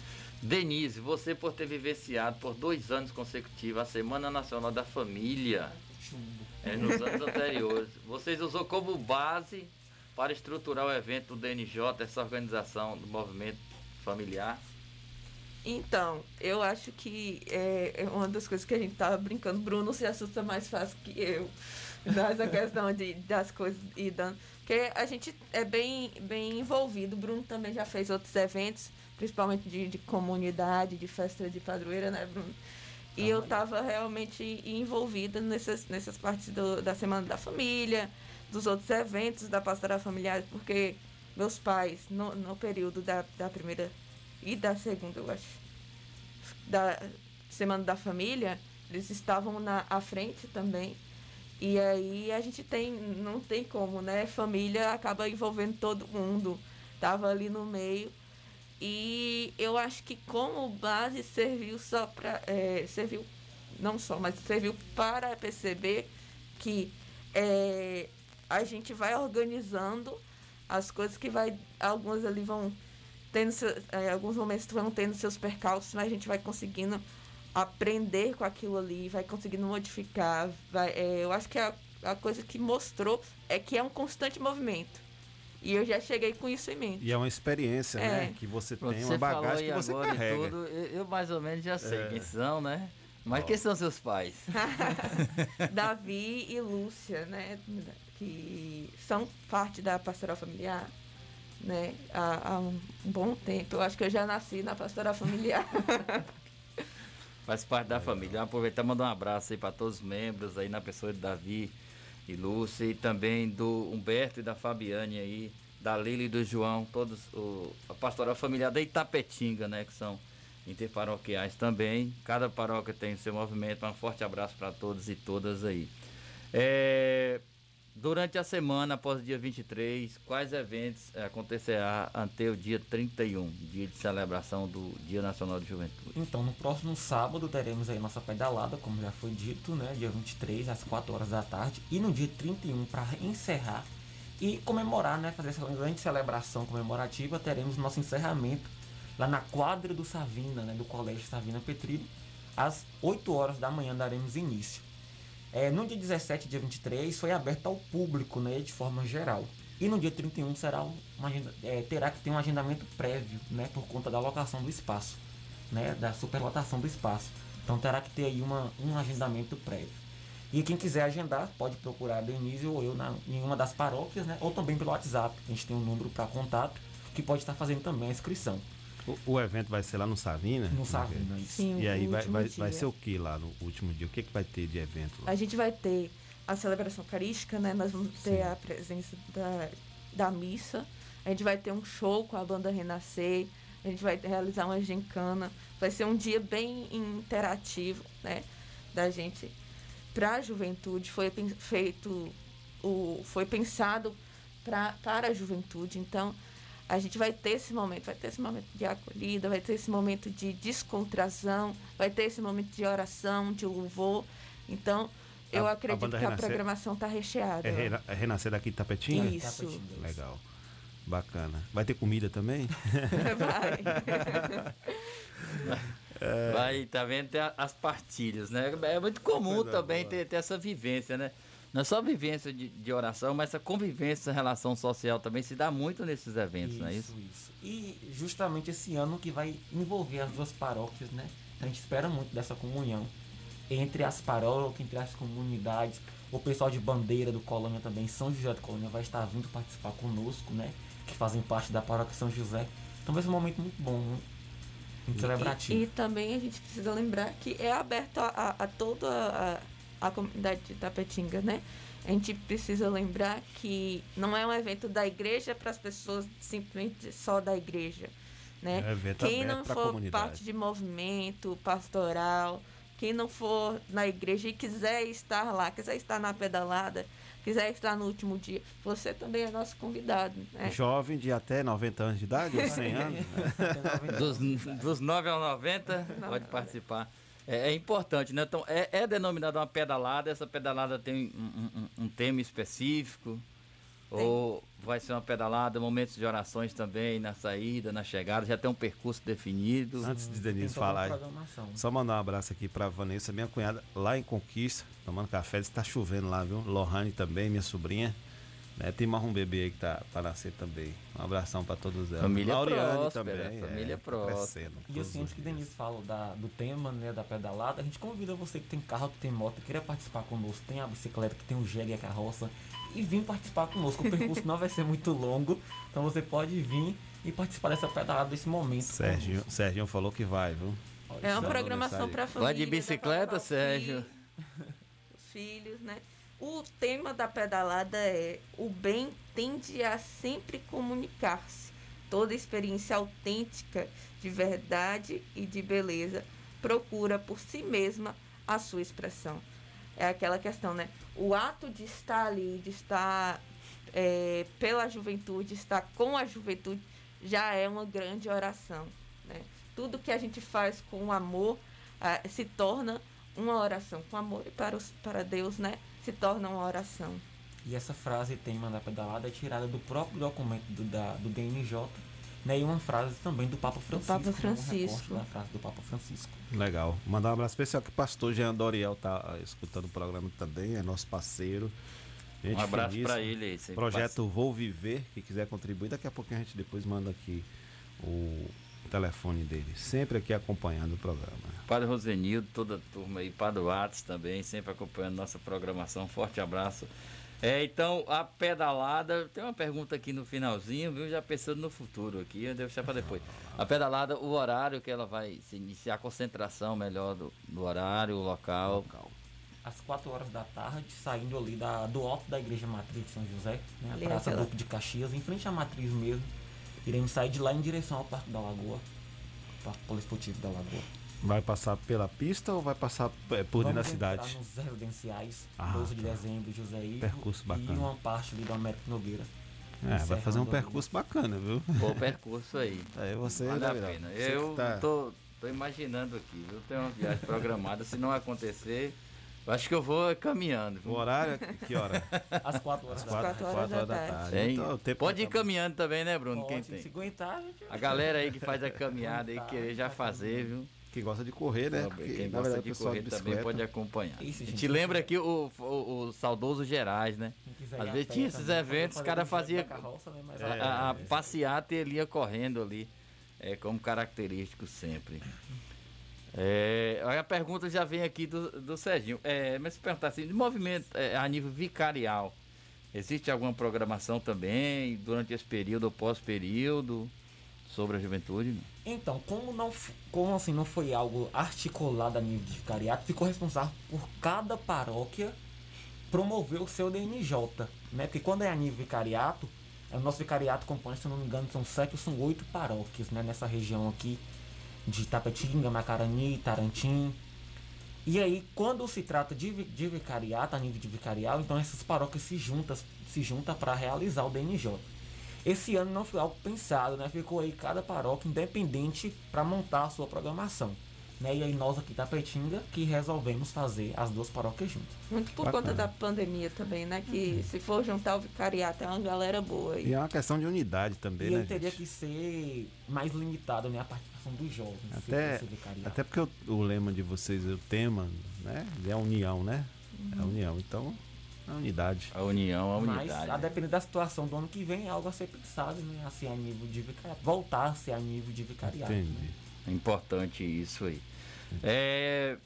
Denise, você por ter vivenciado por dois anos consecutivos a Semana Nacional da Família é, nos anos anteriores, vocês usou como base para estruturar o evento do DNJ, essa organização do movimento familiar? Então, eu acho que é, é uma das coisas que a gente tava brincando. Bruno se assusta mais fácil que eu. Nessa questão de, das coisas e dando. Porque a gente é bem, bem envolvido. O Bruno também já fez outros eventos, principalmente de, de comunidade, de festa de padroeira, né, Bruno? E eu tava realmente envolvida nessas, nessas partes do- da Semana da Família, dos outros eventos da pastoral familiar, porque meus pais, no, no período da, da primeira e da segunda, eu acho, da Semana da Família, eles estavam na à frente também. E aí a gente tem, não tem como, né? Família acaba envolvendo todo mundo. Tava ali no meio. E eu acho que como base serviu só para. serviu, não só, mas serviu para perceber que é, a gente vai organizando as coisas que vai. Algumas ali vão tendo seu, é, alguns momentos vão tendo seus percalços, mas a gente vai conseguindo aprender com aquilo ali, vai conseguindo modificar. Vai, é, eu acho que a, a coisa que mostrou é que é um constante movimento. E eu já cheguei com isso em mente. E é uma experiência, É. né? Que você Pronto, tem, você uma falou bagagem aí que você agora e carrega. tudo, eu, eu mais ou menos já sei É. quem são, né? Mas Ó. quem são seus pais? Davi e Lúcia, né? Que são parte da pastoral familiar, né? Há, há um bom tempo. Eu acho que eu já nasci na pastoral familiar. Faz parte da família. Vamos aproveitar e mandar um abraço aí para todos os membros aí na pessoa de Davi e Lúcia e também do Humberto e da Fabiane aí, da Lili e do João, todos o, a pastoral familiar da Itapetinga, né? Que são interparoquiais também. Cada paróquia tem o seu movimento. Um forte abraço para todos e todas aí. É, durante a semana, após o dia 23, quais eventos é, acontecerá até o dia 31, dia de celebração do Dia Nacional de Juventude? Então, no próximo sábado teremos aí nossa pedalada, como já foi dito, né? Dia 23, às 4 horas da tarde. E no dia 31, para encerrar e comemorar, né? Fazer essa grande celebração comemorativa, teremos nosso encerramento lá na quadra do Savina, né? Do Colégio Savina Petrillo. Às 8 horas da manhã daremos início. É, no dia 17 e dia 23 foi aberto ao público, né, de forma geral. E no dia 31 será um, uma é, terá que ter um agendamento prévio, né, por conta da locação do espaço, né, da superlotação do espaço. Então terá que ter aí uma, um agendamento prévio. E quem quiser agendar pode procurar a Denise ou eu na, em uma das paróquias, né, ou também pelo WhatsApp. A gente tem um número para contato que pode estar fazendo também a inscrição. O, o evento vai ser lá no Savina? No Savina, isso. Sim, E aí vai, vai, vai ser o que lá no último dia? O que, que vai ter de evento lá? A gente vai ter a celebração eucarística, né? Nós vamos ter a presença da, da missa. A gente vai ter um show com a banda Renascer. A gente vai realizar uma gincana. Vai ser um dia bem interativo, né? Da gente para a juventude. Foi feito, o, foi pensado pra, para a juventude. Então, a gente vai ter esse momento, vai ter esse momento de acolhida, vai ter esse momento de descontração, vai ter esse momento de oração, de louvor. Então, eu A- a acredito banda que a Renascer- programação está recheada. É, é Renascer daqui de Tapetinha? Isso. Legal. Bacana. Vai ter comida também? É. Vai, tá vendo? Tem a- as partilhas, né? É muito comum também ter, ter essa vivência, né? Não é só vivência de, de oração, mas essa convivência, relação social também se dá muito nesses eventos, não é isso? isso. E justamente esse ano que vai envolver as duas paróquias, né? A gente espera muito dessa comunhão entre as paróquias, entre as comunidades. O pessoal de bandeira do Colônia também, São José do Colônia, vai estar vindo participar conosco, né? Que fazem parte da paróquia São José. Então vai ser um momento muito bom, né? muito celebrativo. E, e também a gente precisa lembrar que é aberto a, a, a toda a, a comunidade de Tapetinga, né? A gente precisa lembrar que não é um evento da igreja para as pessoas simplesmente só da igreja, né? É um quem não for comunidade. parte de movimento pastoral, quem não for na igreja e quiser estar lá, quiser estar na pedalada, quiser estar no último dia, você também é nosso convidado, né? Jovem de até 90 anos de idade, ou 100 anos? Dos, dos 9 aos 90, pode participar. É, é importante, né? Então, é, é denominada uma pedalada, essa pedalada tem um, um- um tema específico? Ou vai ser uma pedalada, momentos de orações também, na saída, na chegada, já tem um percurso definido? Antes de Denise falar, só mandar um abraço aqui pra Vanessa, minha cunhada, lá em Conquista, tomando café, está chovendo lá, viu? Lohane também, minha sobrinha. Né? Tem mais um bebê aí que tá para nascer também. Um abração pra todos elas. Família Lauriane próspera, também. família é, tá próspera. crescendo. E assim, antes que Denise fala da, do tema, né, da pedalada, a gente convida você que tem carro, que tem moto, queira participar conosco, tem a bicicleta, que tem o jegue e a carroça, e vir participar conosco. O percurso não vai ser muito longo, então você pode vir e participar dessa pedalada, desse momento. Serginho, Serginho falou que vai, viu? É uma Mandou programação para família. Vai de bicicleta, Sérgio? Os filhos, né? O tema da pedalada é o bem tende a sempre comunicar-se. Toda experiência autêntica de verdade e de beleza procura por si mesma a sua expressão. É aquela questão, né? O ato de estar ali, de estar é, pela juventude, estar com a juventude, já é uma grande oração. Né? Tudo que a gente faz com amor ah, se torna uma oração. Com amor e para, os, para Deus, né? Se torna uma oração. E essa frase tema da pedalada é tirada do próprio documento do, da, do DNJ, né? E uma frase também do Papa Francisco. Papa né, um Francisco. recorte da frase do Papa Francisco. Legal. Mandar um abraço especial que o pastor Jean Doriel tá ah, escutando o programa também, é nosso parceiro. Gente Um abraço pra ele aí, Projeto Vou Viver, que quiser contribuir, daqui a pouquinho a gente depois manda aqui o telefone dele. Sempre aqui acompanhando o programa. Padre Rosenildo, toda a turma aí, Padre Watts também, sempre acompanhando nossa programação. Forte abraço. É, então, a pedalada, tem uma pergunta aqui no finalzinho, viu? Já pensando no futuro aqui, eu devo deixar para depois. A pedalada, o horário que ela vai se iniciar, a concentração melhor do, do horário, o local. Às 4 horas da tarde, saindo ali da, do alto da Igreja Matriz de São José, né? A Ali Praça naquela- Duque de Caxias, em frente à Matriz mesmo. Iremos sair de lá em direção ao Parque da Lagoa. para poliesportivo da Lagoa. Vai passar pela pista ou vai passar é, por dentro da Vamos cidade? entrar nos residenciais, Ah, 12 de tá. dezembro, José Ivo, Percurso e bacana. uma parte ali do Américo Nogueira. É, vai fazer um percurso bacana, viu? Bom percurso aí. Aí você, Vale a pena. Eu tá- tô, tô imaginando aqui, viu? Tem uma viagem programada. Se não acontecer, eu acho que eu vou caminhando. viu? O horário, que hora? Às 4 horas Às quatro horas da tarde. Tem. Então, o tempo Pode tá ir caminhando também, né, Bruno? Quem Pode, tem? se aguentar, a gente... A galera aí que faz a caminhada aí, querer já fazer, viu? Que gosta de correr, né? Quem Porque, na gosta verdade, de correr de também pode acompanhar. Isso, a gente. lembra aqui o, o, o saudoso Gerais, né? Às vezes tinha esses também, eventos, o faziam da carroça, né, mas a, é, a- a é. passeata e ele ia correndo ali, é, como característico sempre. É, a pergunta já vem aqui do, do Serginho. É, mas se perguntar assim, de movimento é, a nível vicarial, existe alguma programação também durante esse período ou pós-período sobre a juventude? Então, como não, como assim não foi algo articulado a nível de vicariato, ficou responsável por cada paróquia promover o seu DNJ, né? Porque quando é a nível vicariato, é, o nosso vicariato compõe, se não me engano, são sete ou são oito paróquias, né? Nessa região aqui de Tapetinga, Macarani, Tarantim. E aí, quando se trata de, de vicariato, a nível de vicarial, então essas paróquias se juntam se junta para realizar o DNJ. Esse ano não foi algo pensado, né? Ficou aí cada paróquia independente para montar a sua programação. Né? E aí nós aqui da Petinga que resolvemos fazer as duas paróquias juntas. Muito por conta da pandemia também, né? Que se for juntar o vicariato, é uma galera boa aí. E é uma questão de unidade também, e né? aí teria gente? que ser mais limitado né? a participação dos jovens. Até, até porque o, o lema de vocês, o tema, né? É a união, né? É a união. Então, a unidade. A união, a Mas a depender da situação do ano que vem é algo a ser pensado, né? Assim, a nível de vicariato. Voltar a ser a nível de vicariato. Entendi. né? É importante isso aí. É,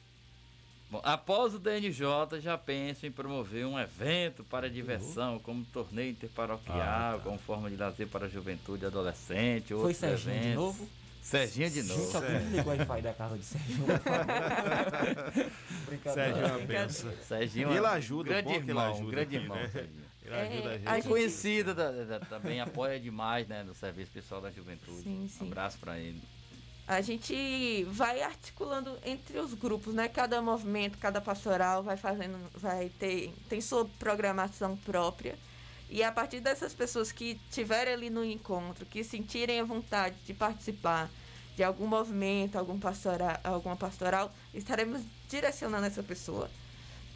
bom, após o DNJ, já penso em promover um evento para diversão, como torneio interparoquial, como forma de lazer para a juventude e adolescente. Foi Serginho de novo? Serginho de novo. Gente, alguém desligou o Wi-Fi da casa de Serginho. Brincadeira. Serginho é uma benção. Serginho ele é ajuda, grande que ele irmão, ajuda. grande irmão, Serginho. Ele ajuda a gente. É conhecido da- da- também, apoia demais né, no Serviço Pessoal da Juventude. Sim, sim. Um abraço para ele. A gente vai articulando entre os grupos, né? Cada movimento, cada pastoral vai fazendo, vai ter, tem sua programação própria. E a partir dessas pessoas que estiverem ali no encontro, que sentirem a vontade de participar de algum movimento, algum pastoral, alguma pastoral, estaremos direcionando essa pessoa.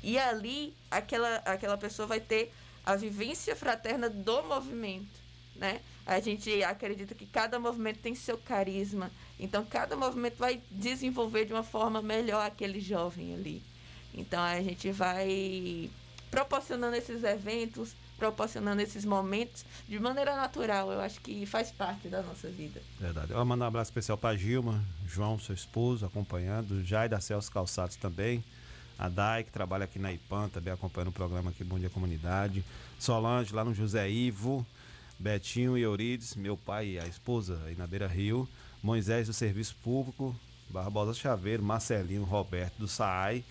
E ali, aquela, aquela pessoa vai ter a vivência fraterna do movimento, né? A gente acredita que cada movimento tem seu carisma, então cada movimento vai desenvolver de uma forma melhor aquele jovem ali. Então a gente vai proporcionando esses eventos, proporcionando esses momentos de maneira natural. Eu acho que faz parte da nossa vida. Verdade. Eu mandar um abraço especial para Gilma, João, seu esposo, acompanhando. Jai da Celso Calçados também. A Dai, que trabalha aqui na IPAN, também acompanhando o programa aqui Bom Dia Comunidade. Solange, lá no José Ivo. Betinho e Eurides, meu pai e a esposa aí na Beira Rio. Moisés do Serviço Público. Barbosa Chaveiro, Marcelinho, Roberto do SAAI.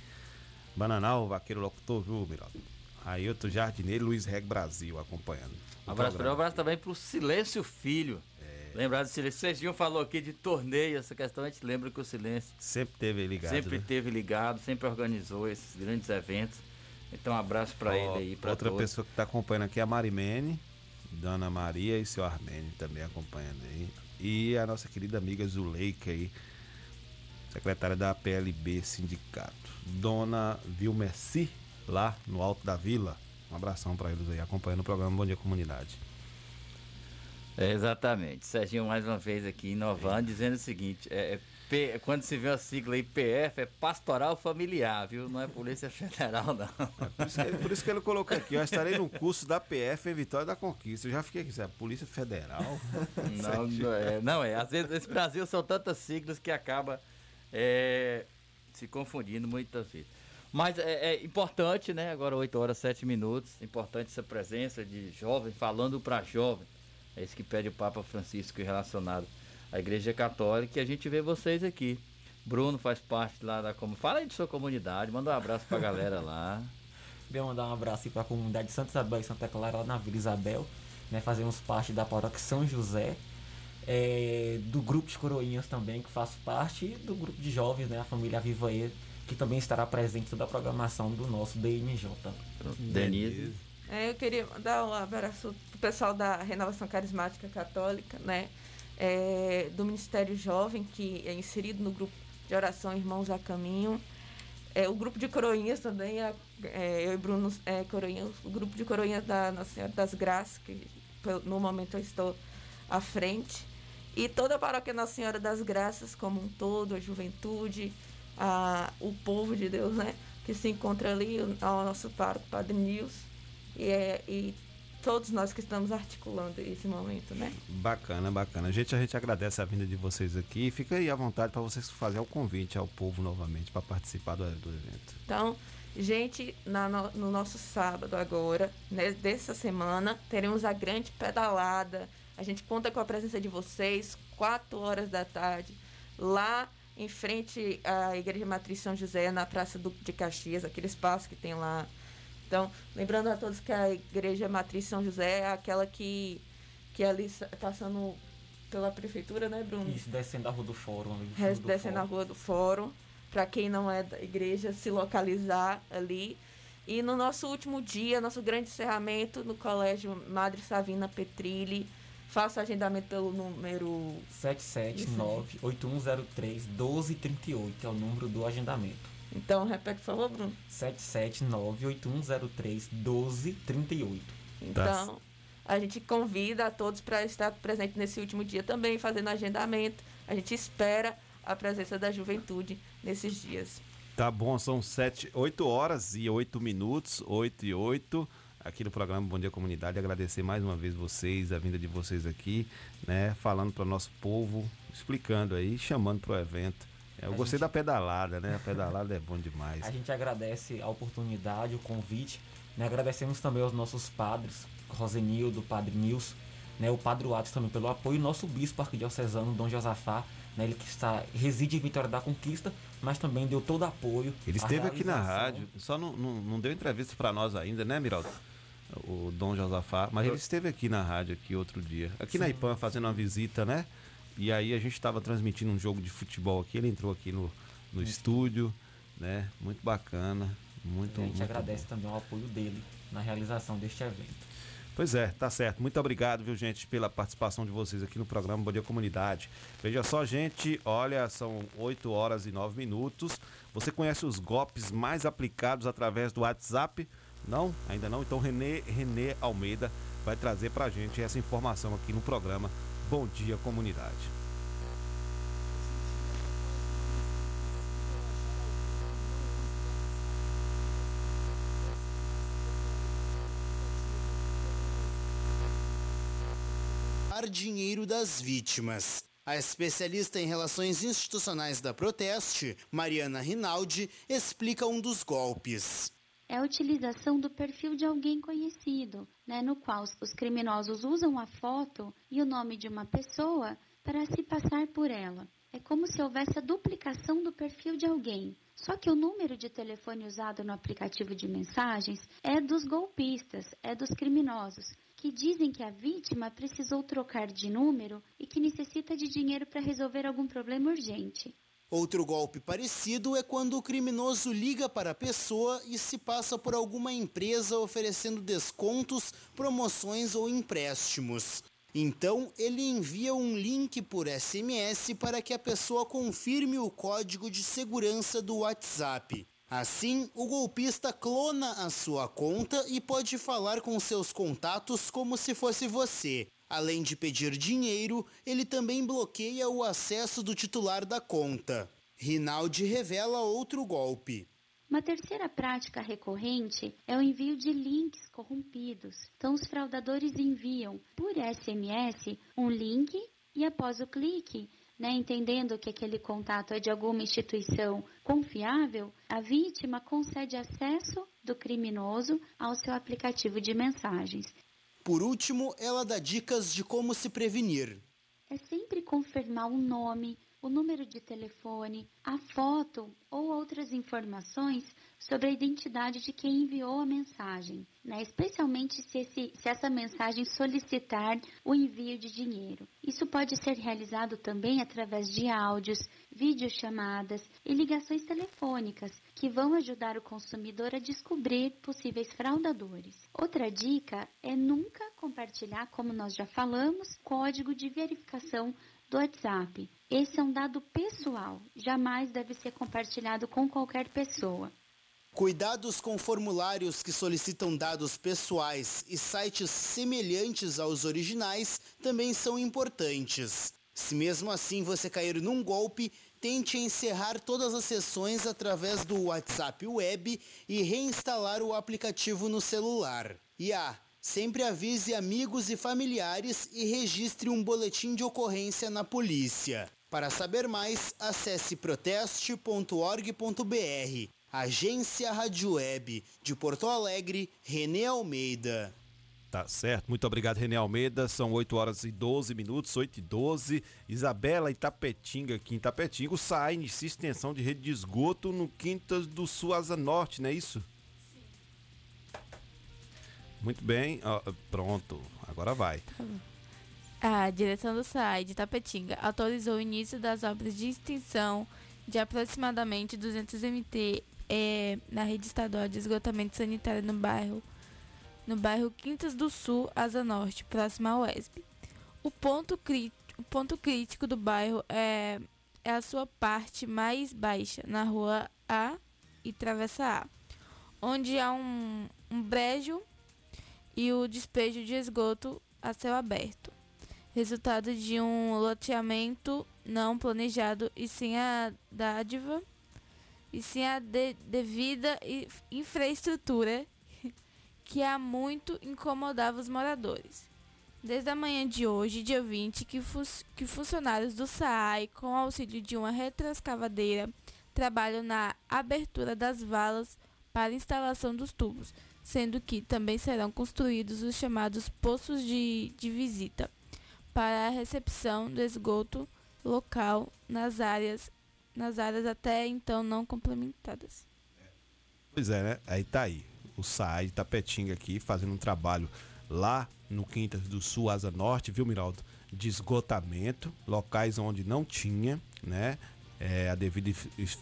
Bananal, Vaqueiro Locutor Júbilo. Ailton Jardineiro, Luiz Reg Brasil acompanhando. o Um abraço, programa. um abraço também pro Silêncio Filho. Lembrar do Silêncio. Serginho falou aqui de torneio, essa questão a gente lembra que o Silêncio Sempre teve ligado. sempre né? teve ligado, sempre organizou esses grandes eventos. Então, um abraço para ele aí, para Outra todos. pessoa que está acompanhando aqui é a Marimene, Dona Maria e seu Armênio também acompanhando aí. E a nossa querida amiga Zuleika aí, secretária da PLB Sindicato. Dona Vilmerci, lá no Alto da Vila. Um abração para eles aí, acompanhando o programa Bom Dia Comunidade. É, exatamente. Serginho mais uma vez aqui inovando, dizendo o seguinte: é, é P- quando se vê a sigla aí, PF, é Pastoral Familiar, viu? Não é Polícia Federal, não. Por isso, que, ele- por isso que ele colocou aqui, eu estarei no curso da PF em Vitória da Conquista. Eu já fiquei aqui, é Polícia Federal. Não, não é, não é. Às vezes esse Brasil são tantas siglas que acaba é, se confundindo muitas vezes. Mas é, é importante, né? Agora 8 horas 7 minutos. Importante essa presença de jovem falando para jovem. É isso que pede o Papa Francisco relacionado à Igreja Católica. E a gente vê vocês aqui. Bruno faz parte lá da comunidade. Fala aí de sua comunidade, manda um abraço pra galera lá. Queria mandar um abraço para a comunidade de Santa Isabel e Santa Clara, lá na Vila Isabel. Né, fazemos parte da paróquia São José. é, do grupo de coroinhas também, que faço parte, e do grupo de jovens, né, a família Viva E, que também estará presente toda a programação do nosso DNJ. Denise. É, eu queria dar um abraço pro pessoal da Renovação Carismática Católica, né? É, do Ministério Jovem, que é inserido no grupo de oração Irmãos a Caminho. É, o grupo de coroinhas também, é, é, eu e Bruno é, coroinhas, o grupo de coroinhas da Nossa Senhora das Graças, que no momento eu estou à frente. E toda a paróquia Nossa Senhora das Graças como um todo, a juventude, a, o povo de Deus, né? Que se encontra ali, o, o nosso pároco, Padre Nils, e, é, e todos nós que estamos articulando esse momento, né? Bacana, bacana. Gente, a gente agradece a vinda de vocês aqui. Fica aí à vontade para vocês fazerem o convite ao povo novamente para participar do, do evento. Então, gente, na no, no nosso sábado agora, né, dessa semana, teremos a grande pedalada. A gente conta com a presença de vocês, 4 horas da tarde, lá em frente à Igreja Matriz São José, na Praça do, de Caxias, aquele espaço que tem lá. Então, lembrando a todos que a Igreja Matriz São José é aquela que, que ali sa- passando pela prefeitura, né, Bruno? Isso, descendo a rua do fórum. ali, do descendo fórum. rua do fórum, para quem não é da igreja se localizar ali. E no nosso último dia, nosso grande encerramento no Colégio Madre Savina Petrilli, faça agendamento pelo número 779-8103-1238 é o número do agendamento. Então, repete, por favor, Bruno. 779-8103-1238. Então, a gente convida a todos para estar presente nesse último dia também, fazendo agendamento. A gente espera a presença da juventude nesses dias. Tá bom, são sete, 8 horas e 8 minutos, 8 e 8, aqui no programa Bom Dia Comunidade. Agradecer mais uma vez vocês, a vinda de vocês aqui, né? Falando para o nosso povo, explicando aí, chamando para o evento. É, eu A gostei gente- da pedalada, né? A pedalada é bom demais. A gente agradece a oportunidade, o convite. Né? Agradecemos também aos nossos padres, Rosenildo, Padre Nils, né? o Padre Watts também pelo apoio, e nosso bispo arquidiocesano, Dom Josafá, né? ele que está, reside em Vitória da Conquista, mas também deu todo apoio. Ele esteve aqui na rádio, só não, não, não deu entrevista para nós ainda, né, Miraldo? O Dom Josafá, mas ele esteve aqui na rádio aqui outro dia, aqui na Sim. IPAM fazendo uma visita, né? E aí a gente estava transmitindo um jogo de futebol aqui, ele entrou aqui no, no estúdio, né? Muito bacana, muito, E a gente muito agradece também o apoio dele na realização deste evento. Pois é, tá certo. Muito obrigado, viu, gente, pela participação de vocês aqui no programa Bom Dia Comunidade. Veja só, gente, olha, são 8 horas e 9 minutos. Você conhece os golpes mais aplicados através do WhatsApp? Não? Ainda não? Então Renê, Almeida vai trazer pra gente essa informação aqui no programa Bom Dia Comunidade. Dinheiro das vítimas. A especialista em relações institucionais da Proteste, Mariana Rinaldi, explica um dos golpes. É a utilização do perfil de alguém conhecido, né, no qual os criminosos usam a foto e o nome de uma pessoa para se passar por ela. É como se houvesse a duplicação do perfil de alguém. Só que o número de telefone usado no aplicativo de mensagens é dos golpistas, é dos criminosos, que dizem que a vítima precisou trocar de número e que necessita de dinheiro para resolver algum problema urgente. Outro golpe parecido é quando o criminoso liga para a pessoa e se passa por alguma empresa oferecendo descontos, promoções ou empréstimos. Então, ele envia um link por SMS para que a pessoa confirme o código de segurança do WhatsApp. Assim, o golpista clona a sua conta e pode falar com seus contatos como se fosse você. Além de pedir dinheiro, ele também bloqueia o acesso do titular da conta. Rinaldi revela outro golpe. Uma terceira prática recorrente é o envio de links corrompidos. Então, os fraudadores enviam por SMS um link e, após o clique, né, entendendo que aquele contato é de alguma instituição confiável, a vítima concede acesso do criminoso ao seu aplicativo de mensagens. Por último, ela dá dicas de como se prevenir. É sempre confirmar o nome, o número de telefone, a foto ou outras informações sobre a identidade de quem enviou a mensagem, né? especialmente se, esse, se essa mensagem solicitar o envio de dinheiro. Isso pode ser realizado também através de áudios, videochamadas e ligações telefônicas, que vão ajudar o consumidor a descobrir possíveis fraudadores. Outra dica é nunca compartilhar, como nós já falamos, código de verificação do WhatsApp. Esse é um dado pessoal, jamais deve ser compartilhado com qualquer pessoa. Cuidados com formulários que solicitam dados pessoais e sites semelhantes aos originais também são importantes. Se mesmo assim você cair num golpe, tente encerrar todas as sessões através do WhatsApp Web e reinstalar o aplicativo no celular. E ah, sempre avise amigos e familiares e registre um boletim de ocorrência na polícia. Para saber mais, acesse proteste.org.br. Agência Rádio Web de Porto Alegre, Renê Almeida. Tá certo, muito obrigado, René Almeida. São 8 horas e 12 minutos, 8 e 12. Isabela Itapetinga, aqui em Itapetinga, o SAI inicia extensão de rede de esgoto no Quintas do Suaza Norte, não é isso? Muito bem, ó, pronto, agora vai. A direção do SAI de Tapetinga autorizou o início das obras de extensão de aproximadamente 200 MT eh, na rede estadual de esgotamento sanitário no bairro no bairro Quintas do Sul, Asa Norte, próximo ao UESB. O ponto, o ponto crítico do bairro é, é a sua parte mais baixa, na rua A e Travessa A, onde há um, um brejo e o despejo de esgoto a céu aberto, resultado de um loteamento não planejado e sem a dádiva e sem a de, devida infraestrutura que há muito incomodava os moradores. Desde a manhã de hoje, dia 20, que, que funcionários do SAAI, com auxílio de uma retroescavadeira, trabalham na abertura das valas para instalação dos tubos, sendo que também serão construídos os chamados poços de, de visita para a recepção do esgoto local nas áreas, nas áreas até então não complementadas. Pois é, né? Aí tá aí o SAI Tapetinga aqui, fazendo um trabalho lá no Quintas do Sul, Asa Norte, viu, Miraldo? De esgotamento, locais onde não tinha, né? É, a devida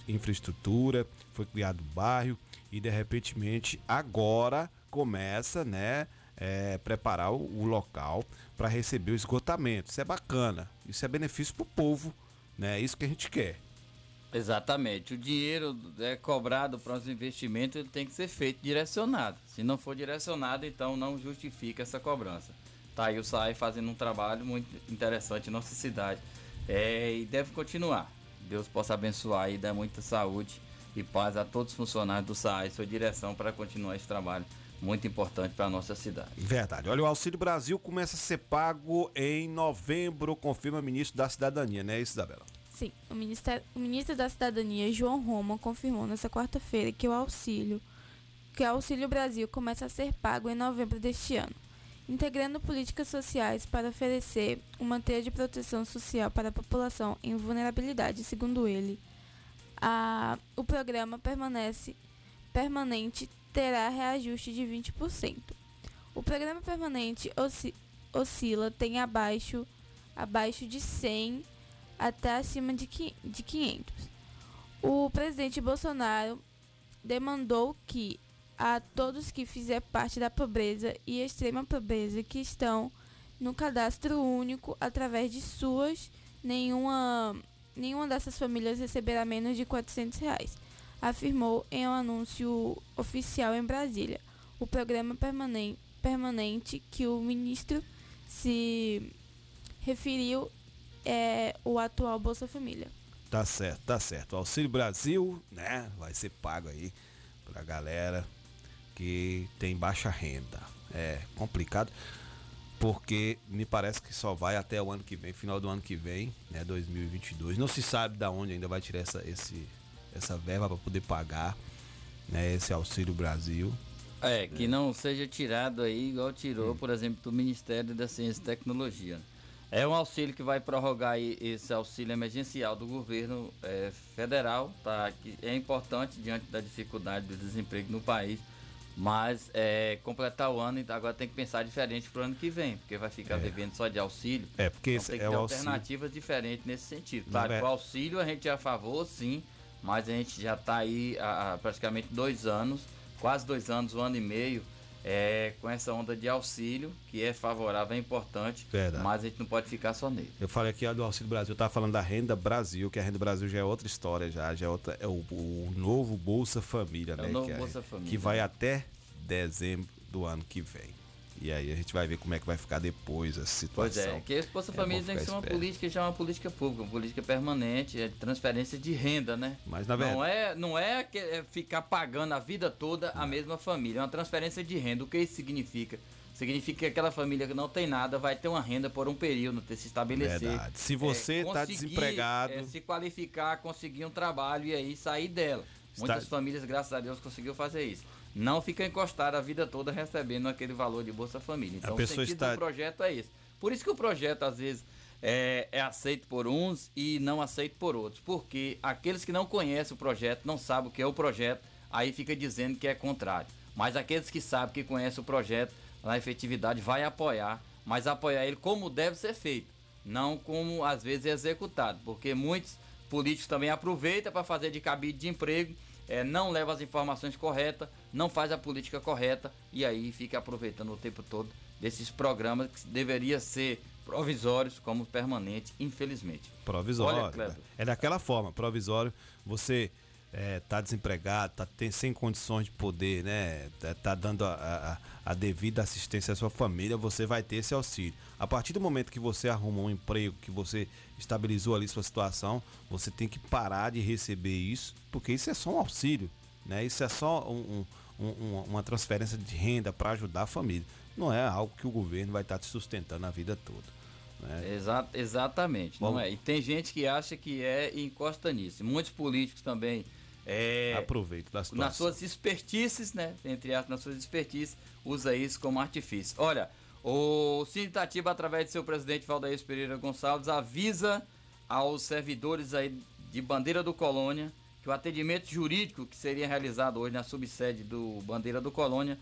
infraestrutura, foi criado o bairro e de repente agora começa, né? É, preparar o, o local para receber o esgotamento. Isso é bacana, isso é benefício para o povo, né? É isso que a gente quer. Exatamente. O dinheiro é cobrado para os investimentos, ele tem que ser feito direcionado. Se não for direcionado, então não justifica essa cobrança. Tá aí o SAI fazendo um trabalho muito interessante em nossa cidade. É, e deve continuar. Deus possa abençoar e dar muita saúde e paz a todos os funcionários do SAI sua direção para continuar esse trabalho muito importante para a nossa cidade. Verdade. Olha, o Auxílio Brasil começa a ser pago em novembro, confirma o ministro da Cidadania, né, Isabela? Sim, o, o ministro da Cidadania, João Roma, confirmou nesta quarta-feira que o auxílio que o Auxílio Brasil começa a ser pago em novembro deste ano, integrando políticas sociais para oferecer uma teia de proteção social para a população em vulnerabilidade, segundo ele. A, o programa permanece permanente terá reajuste de 20%. O programa permanente osci, oscila tem abaixo abaixo de 100 até acima de 500. O presidente Bolsonaro demandou que a todos que fizer parte da pobreza e extrema pobreza que estão no cadastro único através de suas, nenhuma, nenhuma dessas famílias receberá menos de 400 reais, afirmou em um anúncio oficial em Brasília. O programa permanente, permanente que o ministro se referiu é o atual Bolsa Família. Tá certo, tá certo. O Auxílio Brasil, né, vai ser pago aí pra galera que tem baixa renda. É complicado porque me parece que só vai até o ano que vem, final do ano que vem, né, 2022. Não se sabe da onde ainda vai tirar essa esse essa verba para poder pagar, né, esse Auxílio Brasil. É, que não seja tirado aí igual tirou, hum. por exemplo, do Ministério da Ciência e Tecnologia. É um auxílio que vai prorrogar aí esse auxílio emergencial do governo eh, federal, tá? Que é importante diante da dificuldade do desemprego no país, mas é, completar o ano, então agora tem que pensar diferente para o ano que vem, porque vai ficar É. devendo só de auxílio. É, porque então tem que é ter alternativas diferentes nesse sentido. Claro, é- o auxílio a gente é a favor, sim, mas a gente já está aí há praticamente dois anos, quase dois anos, um ano e meio, é, com essa onda de auxílio, que é favorável, é importante, Verdade. mas a gente não pode ficar só nele. Eu falei aqui ó, do Auxílio Brasil, eu tava falando da Renda Brasil, que a Renda Brasil já é outra história, já, já é, outra, é o, o novo Bolsa Família, É o né? novo que, Bolsa Família. que vai até dezembro do ano que vem. E aí a gente vai ver como é que vai ficar depois a Pois situação. é, que esse Bolsa É Família bom tem que ser uma esperto. política já é uma política pública, uma política permanente, é transferência de renda, né? Mas na não verdade- é, não é, que- é ficar pagando a vida toda a mesma família, é uma transferência de renda. O que isso significa? Significa que aquela família que não tem nada vai ter uma renda por um período, ter se estabelecer. Verdade. Se você tá conseguir, desempregado- é, se qualificar, conseguir um trabalho e aí sair dela. Está- Muitas famílias, graças a Deus, conseguiu fazer isso. Não fica encostado a vida toda recebendo aquele valor de Bolsa Família. Então, pessoa o sentido está- do projeto é esse. Por isso que o projeto, às vezes, é, é aceito por uns e não aceito por outros. Porque aqueles que não conhecem o projeto, não sabem o que é o projeto, aí fica dizendo que é contrário. Mas aqueles que sabem, que conhecem o projeto, na efetividade, vai apoiar, mas apoiar ele como deve ser feito, não como às vezes é executado. Porque muitos políticos também aproveitam para fazer de cabide de emprego, é, não leva as informações corretas, não faz a política correta e aí fica aproveitando o tempo todo desses programas que deveria ser provisórios como permanente, infelizmente. Provisório. Olha, é daquela forma, provisório, você é, tá desempregado, tá tem, sem condições de poder, né? Tá, tá dando a, a- a devida assistência à sua família, você vai ter esse auxílio. A partir do momento que você arruma um emprego, que você estabilizou ali sua situação, você tem que parar de receber isso, porque isso é só um auxílio, né? Isso é só um- um- um- uma transferência de renda para ajudar a família. Não é algo que o governo vai estar te sustentando a vida toda. Né? Exa exatamente, não Vamos- é? E tem gente que acha que é e encosta nisso. Muitos políticos também é, Aproveita da nas suas expertices, né? Entre aspas, nas suas expertises, usa isso como artifício. Olha, o Cine através de seu presidente Valdair Pereira Gonçalves, avisa aos servidores aí de Bandeira do Colônia que o atendimento jurídico que seria realizado hoje na subsede do Bandeira do Colônia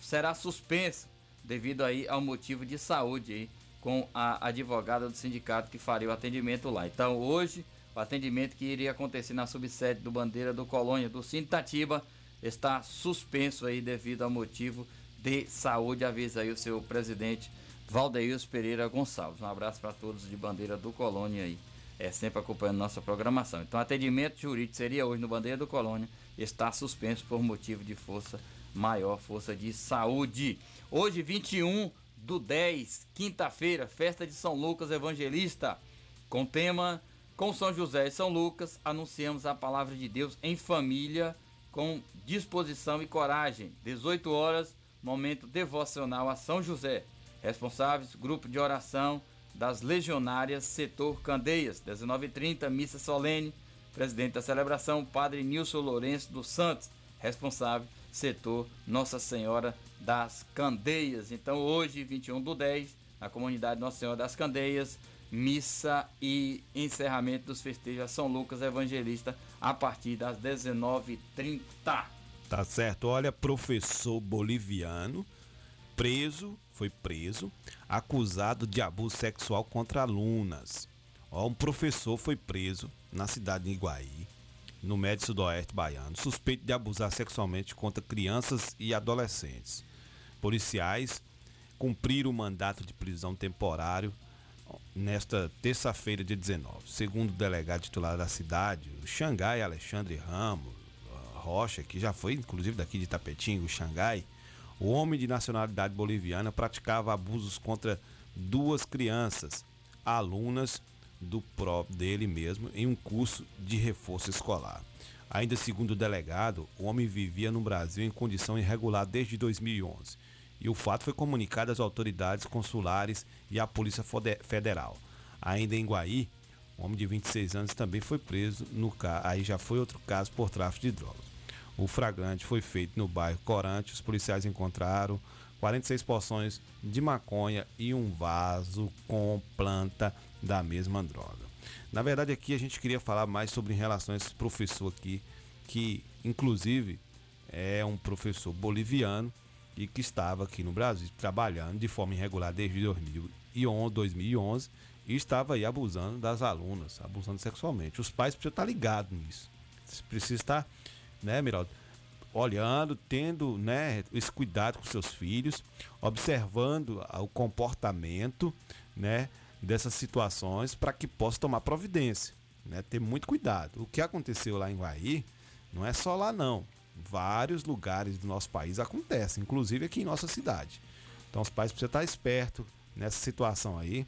será suspenso devido aí ao motivo de saúde aí com a advogada do sindicato que faria o atendimento lá. Então hoje o atendimento que iria acontecer na subsede do Bandeira do Colônia do Sintatiba está suspenso aí devido ao motivo de saúde. Avisa aí o seu presidente Valdeils Pereira Gonçalves. Um abraço para todos de Bandeira do Colônia aí. É sempre acompanhando nossa programação. Então, atendimento jurídico seria hoje no Bandeira do Colônia, está suspenso por motivo de força maior, força de saúde. Hoje, 21 do 10, quinta-feira, festa de São Lucas Evangelista, com tema com São José e São Lucas, anunciamos a palavra de Deus em família, com disposição e coragem. 18 horas, momento devocional a São José. Responsáveis, grupo de oração das Legionárias, setor Candeias. 19h30, missa solene. Presidente da celebração, Padre Nilson Lourenço dos Santos. Responsável, setor Nossa Senhora das Candeias. Então, hoje, 21 do 10, na comunidade Nossa Senhora das Candeias, missa e encerramento dos festejos a São Lucas Evangelista a partir das 19h30. Tá certo. Olha, professor boliviano preso, foi preso, acusado de abuso sexual contra alunas. Ó, um professor foi preso na cidade de Iguaí, no médio sudoeste baiano, suspeito de abusar sexualmente contra crianças e adolescentes. Policiais cumpriram o mandato de prisão temporário nesta terça-feira, dia 19. Segundo o delegado titular da cidade, o Xangai Alexandre Ramos ah, Rocha, que já foi inclusive daqui de Tapetinho, o Xangai, o homem de nacionalidade boliviana praticava abusos contra duas crianças, alunas do próprio dele mesmo, em um curso de reforço escolar. Ainda segundo o delegado, o homem vivia no Brasil em condição irregular desde 2011 e o fato foi comunicado às autoridades consulares e à Polícia Federal. Ainda em Guaí, um homem de 26 anos também foi preso no ca- aí já foi outro caso por tráfico de drogas. O flagrante foi feito no bairro Corante, os policiais encontraram 46 porções de maconha e um vaso com planta da mesma droga. Na verdade, aqui a gente queria falar mais sobre em relação a esse professor aqui, que inclusive é um professor boliviano e que estava aqui no Brasil trabalhando de forma irregular desde 2011, 2011 e estava aí abusando das alunas, abusando sexualmente. Os pais precisam estar ligados nisso. Precisa estar, né, Miraldo, olhando, tendo, né, esse cuidado com seus filhos, observando o comportamento, né, dessas situações para que possa tomar providência, né, ter muito cuidado. O que aconteceu lá em Guaí não é só lá não. Vários lugares do nosso país acontece, inclusive aqui em nossa cidade. Então os pais precisam estar espertos nessa situação aí,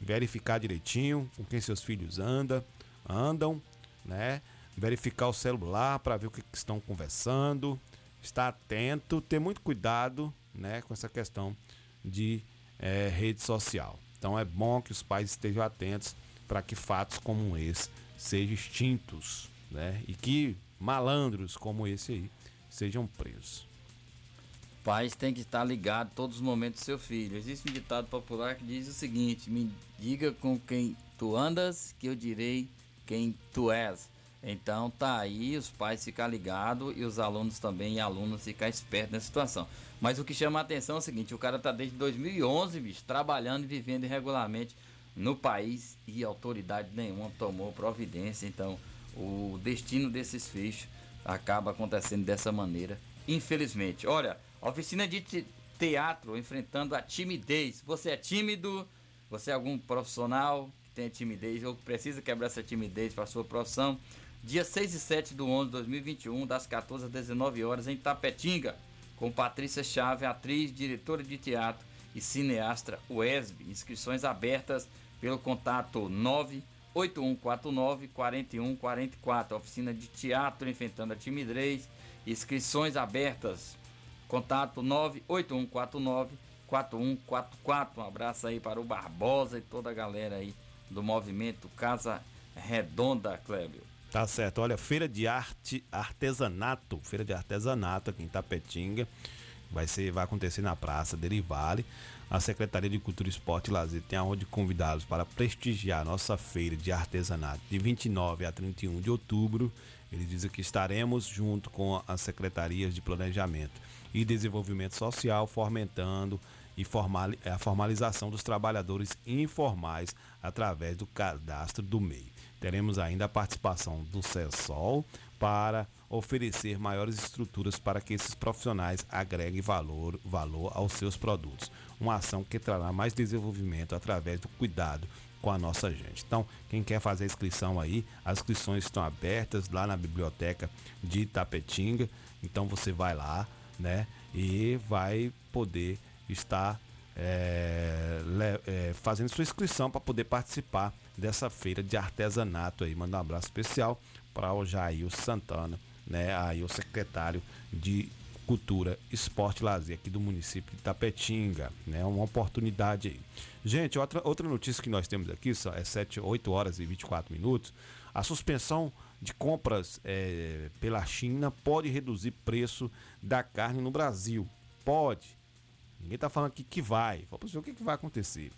verificar direitinho com quem seus filhos andam, andam, né? Verificar o celular para ver o que, que estão conversando, estar atento, ter muito cuidado, né, com essa questão de é, rede social. Então é bom que os pais estejam atentos para que fatos como esse sejam extintos, né? E que malandros como esse aí sejam presos. Pais têm que estar ligados todos os momentos do seu filho. Existe um ditado popular que diz o seguinte: me diga com quem tu andas, que eu direi quem tu és. Então tá aí, os pais ficar ligados e os alunos também e alunos ficar espertos nessa situação. Mas o que chama a atenção é o seguinte, o cara tá desde 2011, bicho, trabalhando e vivendo irregularmente no país e autoridade nenhuma tomou providência. Então, o destino desses fechos acaba acontecendo dessa maneira, infelizmente. Olha, oficina de te teatro enfrentando a timidez. Você é tímido? Você é algum profissional que tem timidez ou precisa quebrar essa timidez para sua profissão? Dia 6 e 7 do 11 de 2021, das 14 às 19 horas, em Tapetinga, com Patrícia Chave, atriz, diretora de teatro e cineasta UESB. Inscrições abertas pelo contato 98149 4144. Oficina de teatro enfrentando a timidez. Inscrições abertas. Contato 98149 4144. Um abraço aí para o Barbosa e toda a galera aí do movimento Casa Redonda, Clébio. Tá certo. Olha, feira de arte, artesanato, feira de artesanato aqui em Tapetinga. Vai ser, vai acontecer na Praça Derivale. A Secretaria de Cultura, Esporte e Lazer tem a honra de convidá-los para prestigiar nossa feira de artesanato de 29 a 31 de outubro. Ele diz que estaremos junto com as secretarias de planejamento e desenvolvimento social, fomentando e formal, a formalização dos trabalhadores informais através do cadastro do MEI. Teremos ainda a participação do CESOL para oferecer maiores estruturas para que esses profissionais agreguem valor, valor aos seus produtos. Uma ação que trará mais desenvolvimento através do cuidado com a nossa gente. Então, quem quer fazer a inscrição aí, as inscrições estão abertas lá na biblioteca de Itapetinga. Então você vai lá, né? E vai poder estar é, é, fazendo sua inscrição para poder participar dessa feira de artesanato aí. Manda um abraço especial para o Jair Santana, né? Aí o secretário de Cultura, Esporte e Lazer aqui do município de Tapetinga, né? Uma oportunidade aí. Gente, outra, outra notícia que nós temos aqui, só é 7, 8 horas e 24 minutos. A suspensão de compras é, pela China pode reduzir preço da carne no Brasil. Pode. Ninguém está falando aqui que vai. Vamos ver o que, que vai acontecer.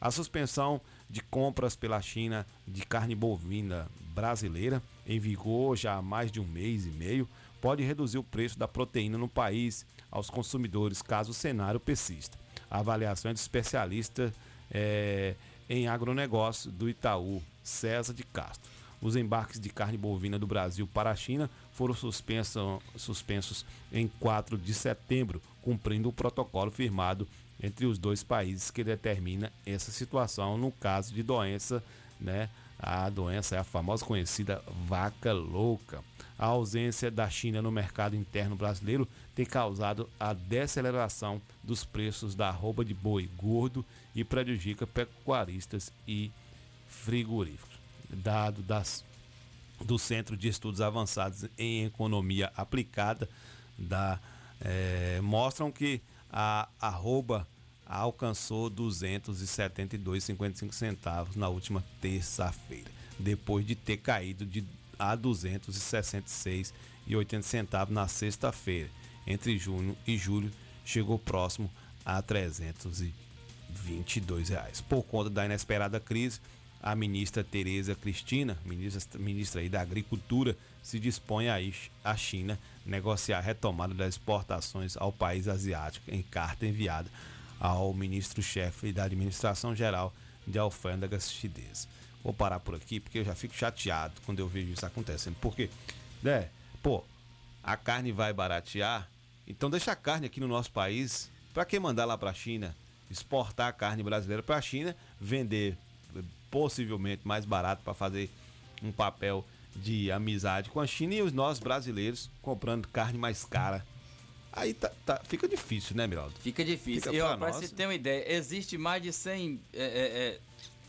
A suspensão de compras pela China de carne bovina brasileira, em vigor já há mais de um mês e meio, pode reduzir o preço da proteína no país aos consumidores, caso o cenário persista. A avaliação é de especialista é, em agronegócio do Itaú, César de Castro. Os embarques de carne bovina do Brasil para a China foram suspensos, em 4 de setembro, cumprindo o protocolo firmado entre os dois países que determina essa situação no caso de doença, né? A doença é a famosa conhecida vaca louca. A ausência da China no mercado interno brasileiro tem causado a deceleração dos preços da arroba de boi gordo e prejudica pecuaristas e frigoríficos. Dado das, do Centro de Estudos Avançados em Economia Aplicada da, é, mostram que a arroba alcançou 272,55 centavos na última terça-feira, depois de ter caído de a 266,80 centavos na sexta-feira. Entre junho e julho chegou próximo a 322 reais. Por conta da inesperada crise, a ministra Tereza Cristina, ministra, ministra da Agricultura, se dispõe a à China negociar a retomada das exportações ao país asiático em carta enviada ao ministro-chefe da Administração Geral de Alfândegas Chinesa. Vou parar por aqui porque eu já fico chateado quando eu vejo isso acontecendo. Porque, né, pô, a carne vai baratear, então deixa a carne aqui no nosso país. Para que mandar lá para a China? Exportar a carne brasileira para a China, vender possivelmente mais barato para fazer um papel de amizade com a China e os nós brasileiros comprando carne mais cara. Aí tá, tá- fica difícil, né, Miraldo? Fica difícil. Fica e ó, pra você ter uma ideia, existe mais de 100, é, é, é,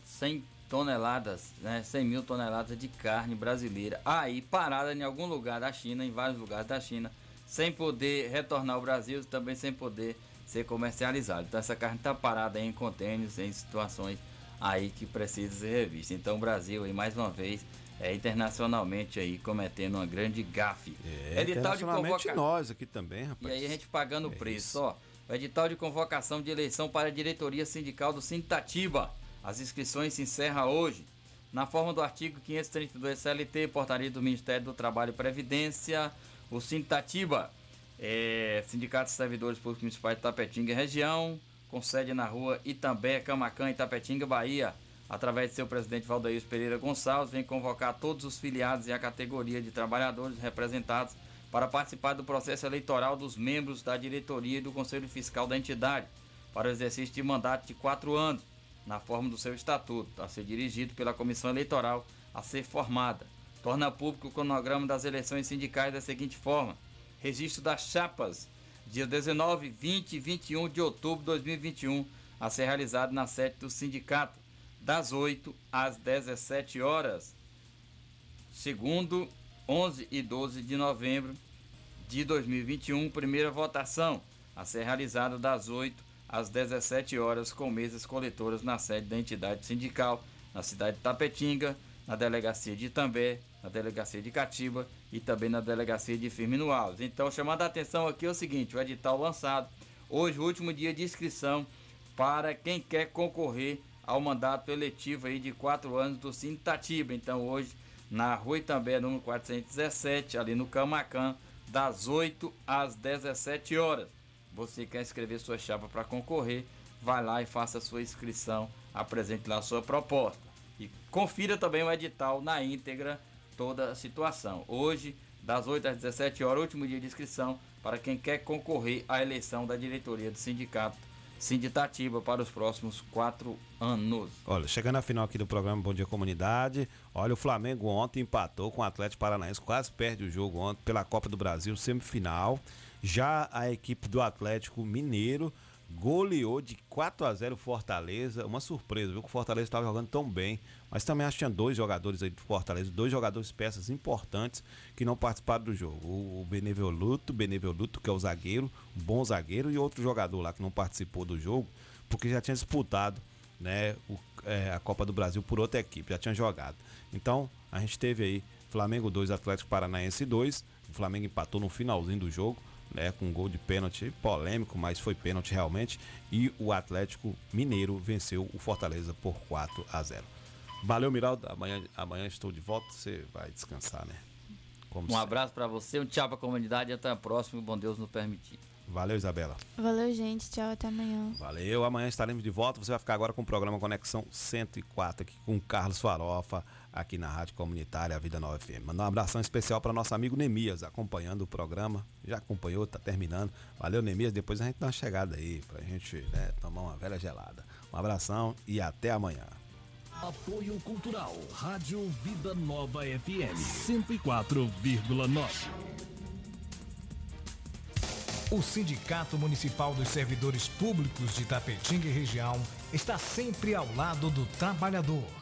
100 toneladas, né, 100 mil toneladas de carne brasileira aí parada em algum lugar da China, em vários lugares da China, sem poder retornar ao Brasil e também sem poder ser comercializado. Então essa carne está parada aí em contêineres, em situações aí que precisa ser revista. Então o Brasil aí mais uma vez é internacionalmente aí cometendo uma grande gafe. É, Edital de internacionalmente convoca- nós aqui também, e rapaz. aí a gente pagando o É preço, isso. ó. O edital de convocação de eleição para a diretoria sindical do Sintatiba. As inscrições se encerram hoje. Na forma do artigo 532 CLT, portaria do Ministério do Trabalho e Previdência, o Sintatiba, é, Sindicato de Servidores Públicos Municipais de Tapetinga e Região, com sede na rua Itambé, Camacã, Itapetinga, Bahia, através de seu presidente Valdeir Pereira Gonçalves, vem convocar todos os filiados e a categoria de trabalhadores representados para participar do processo eleitoral dos membros da diretoria e do Conselho Fiscal da entidade, para o exercício de mandato de quatro anos, na forma do seu estatuto, a ser dirigido pela comissão eleitoral a ser formada. Torna público o cronograma das eleições sindicais da seguinte forma: registro das chapas, dia 19, 20 e 21 de outubro de 2021, a ser realizado na sede do sindicato, das 8 às 17 horas. Segundo, 11 e 12 de novembro de 2021, primeira votação, a ser realizada das 8 às 17 horas com mesas coletoras na sede da entidade sindical, na cidade de Tapetinga, na delegacia de Itambé, na delegacia de Catiba e também na delegacia de Firmino Alves. Então, chamando a atenção aqui é o seguinte, o edital lançado hoje, o último dia de inscrição para quem quer concorrer ao mandato eletivo aí de quatro anos do Sintatiba. Então, hoje, na Rua Itambé, número 417, ali no Camacan, das 8 às 17 horas. Você quer escrever sua chapa para concorrer, vai lá e faça a sua inscrição, apresente lá a sua proposta. E confira também o edital na íntegra, toda a situação. Hoje, das 8 às 17 horas, último dia de inscrição para quem quer concorrer à eleição da diretoria do sindicato Sinditatiba para os próximos quatro anos. Olha, chegando à final aqui do programa Bom Dia Comunidade, olha, o Flamengo ontem empatou com o Atlético Paranaense, quase perde o jogo ontem pela Copa do Brasil, semifinal. Já a equipe do Atlético Mineiro goleou de 4 a 0 o Fortaleza, uma surpresa, viu que o Fortaleza estava jogando tão bem, mas também acho que tinha dois jogadores aí do Fortaleza, dois jogadores peças importantes que não participaram do jogo. O Benevoluto, Benevoluto, que é o zagueiro, bom zagueiro, e outro jogador lá que não participou do jogo, porque já tinha disputado né, o- é, a Copa do Brasil por outra equipe, já tinha jogado. Então, a gente teve aí Flamengo 2, Atlético Paranaense 2. O Flamengo empatou no finalzinho do jogo, né, com um gol de pênalti polêmico, mas foi pênalti realmente. E o Atlético Mineiro venceu o Fortaleza por 4 a 0. Valeu, Miraldo. Amanhã, amanhã estou de volta. Você vai descansar, né? Como Um sempre. abraço para você, um tchau para a comunidade e até a próxima, bom Deus nos permitir. Valeu, Isabela. Valeu, gente. Tchau, até amanhã. Valeu, amanhã estaremos de volta. Você vai ficar agora com o programa Conexão 104 aqui com o Carlos Farofa, aqui na Rádio Comunitária Vida Nova FM. Mandar um abração especial para nosso amigo Nemias, acompanhando o programa. Já acompanhou, tá terminando. Valeu, Nemias. Depois a gente dá uma chegada aí pra gente né, tomar uma velha gelada. Um abração e até amanhã. Apoio Cultural. Rádio Vida Nova FM 104,9. O Sindicato Municipal dos Servidores Públicos de Tapetinga e região está sempre ao lado do trabalhador.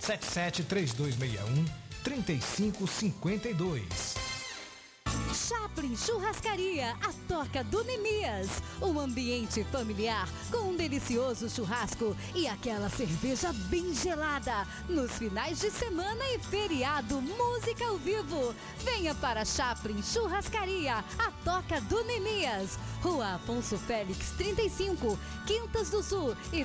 77 3261 3552. Chaplin Churrascaria, a toca do Nemias. Um ambiente familiar com um delicioso churrasco e aquela cerveja bem gelada. Nos finais de semana e feriado, música ao vivo. Venha para Chaplin Churrascaria, a toca do Nemias. Rua Afonso Félix 35, Quintas do Sul e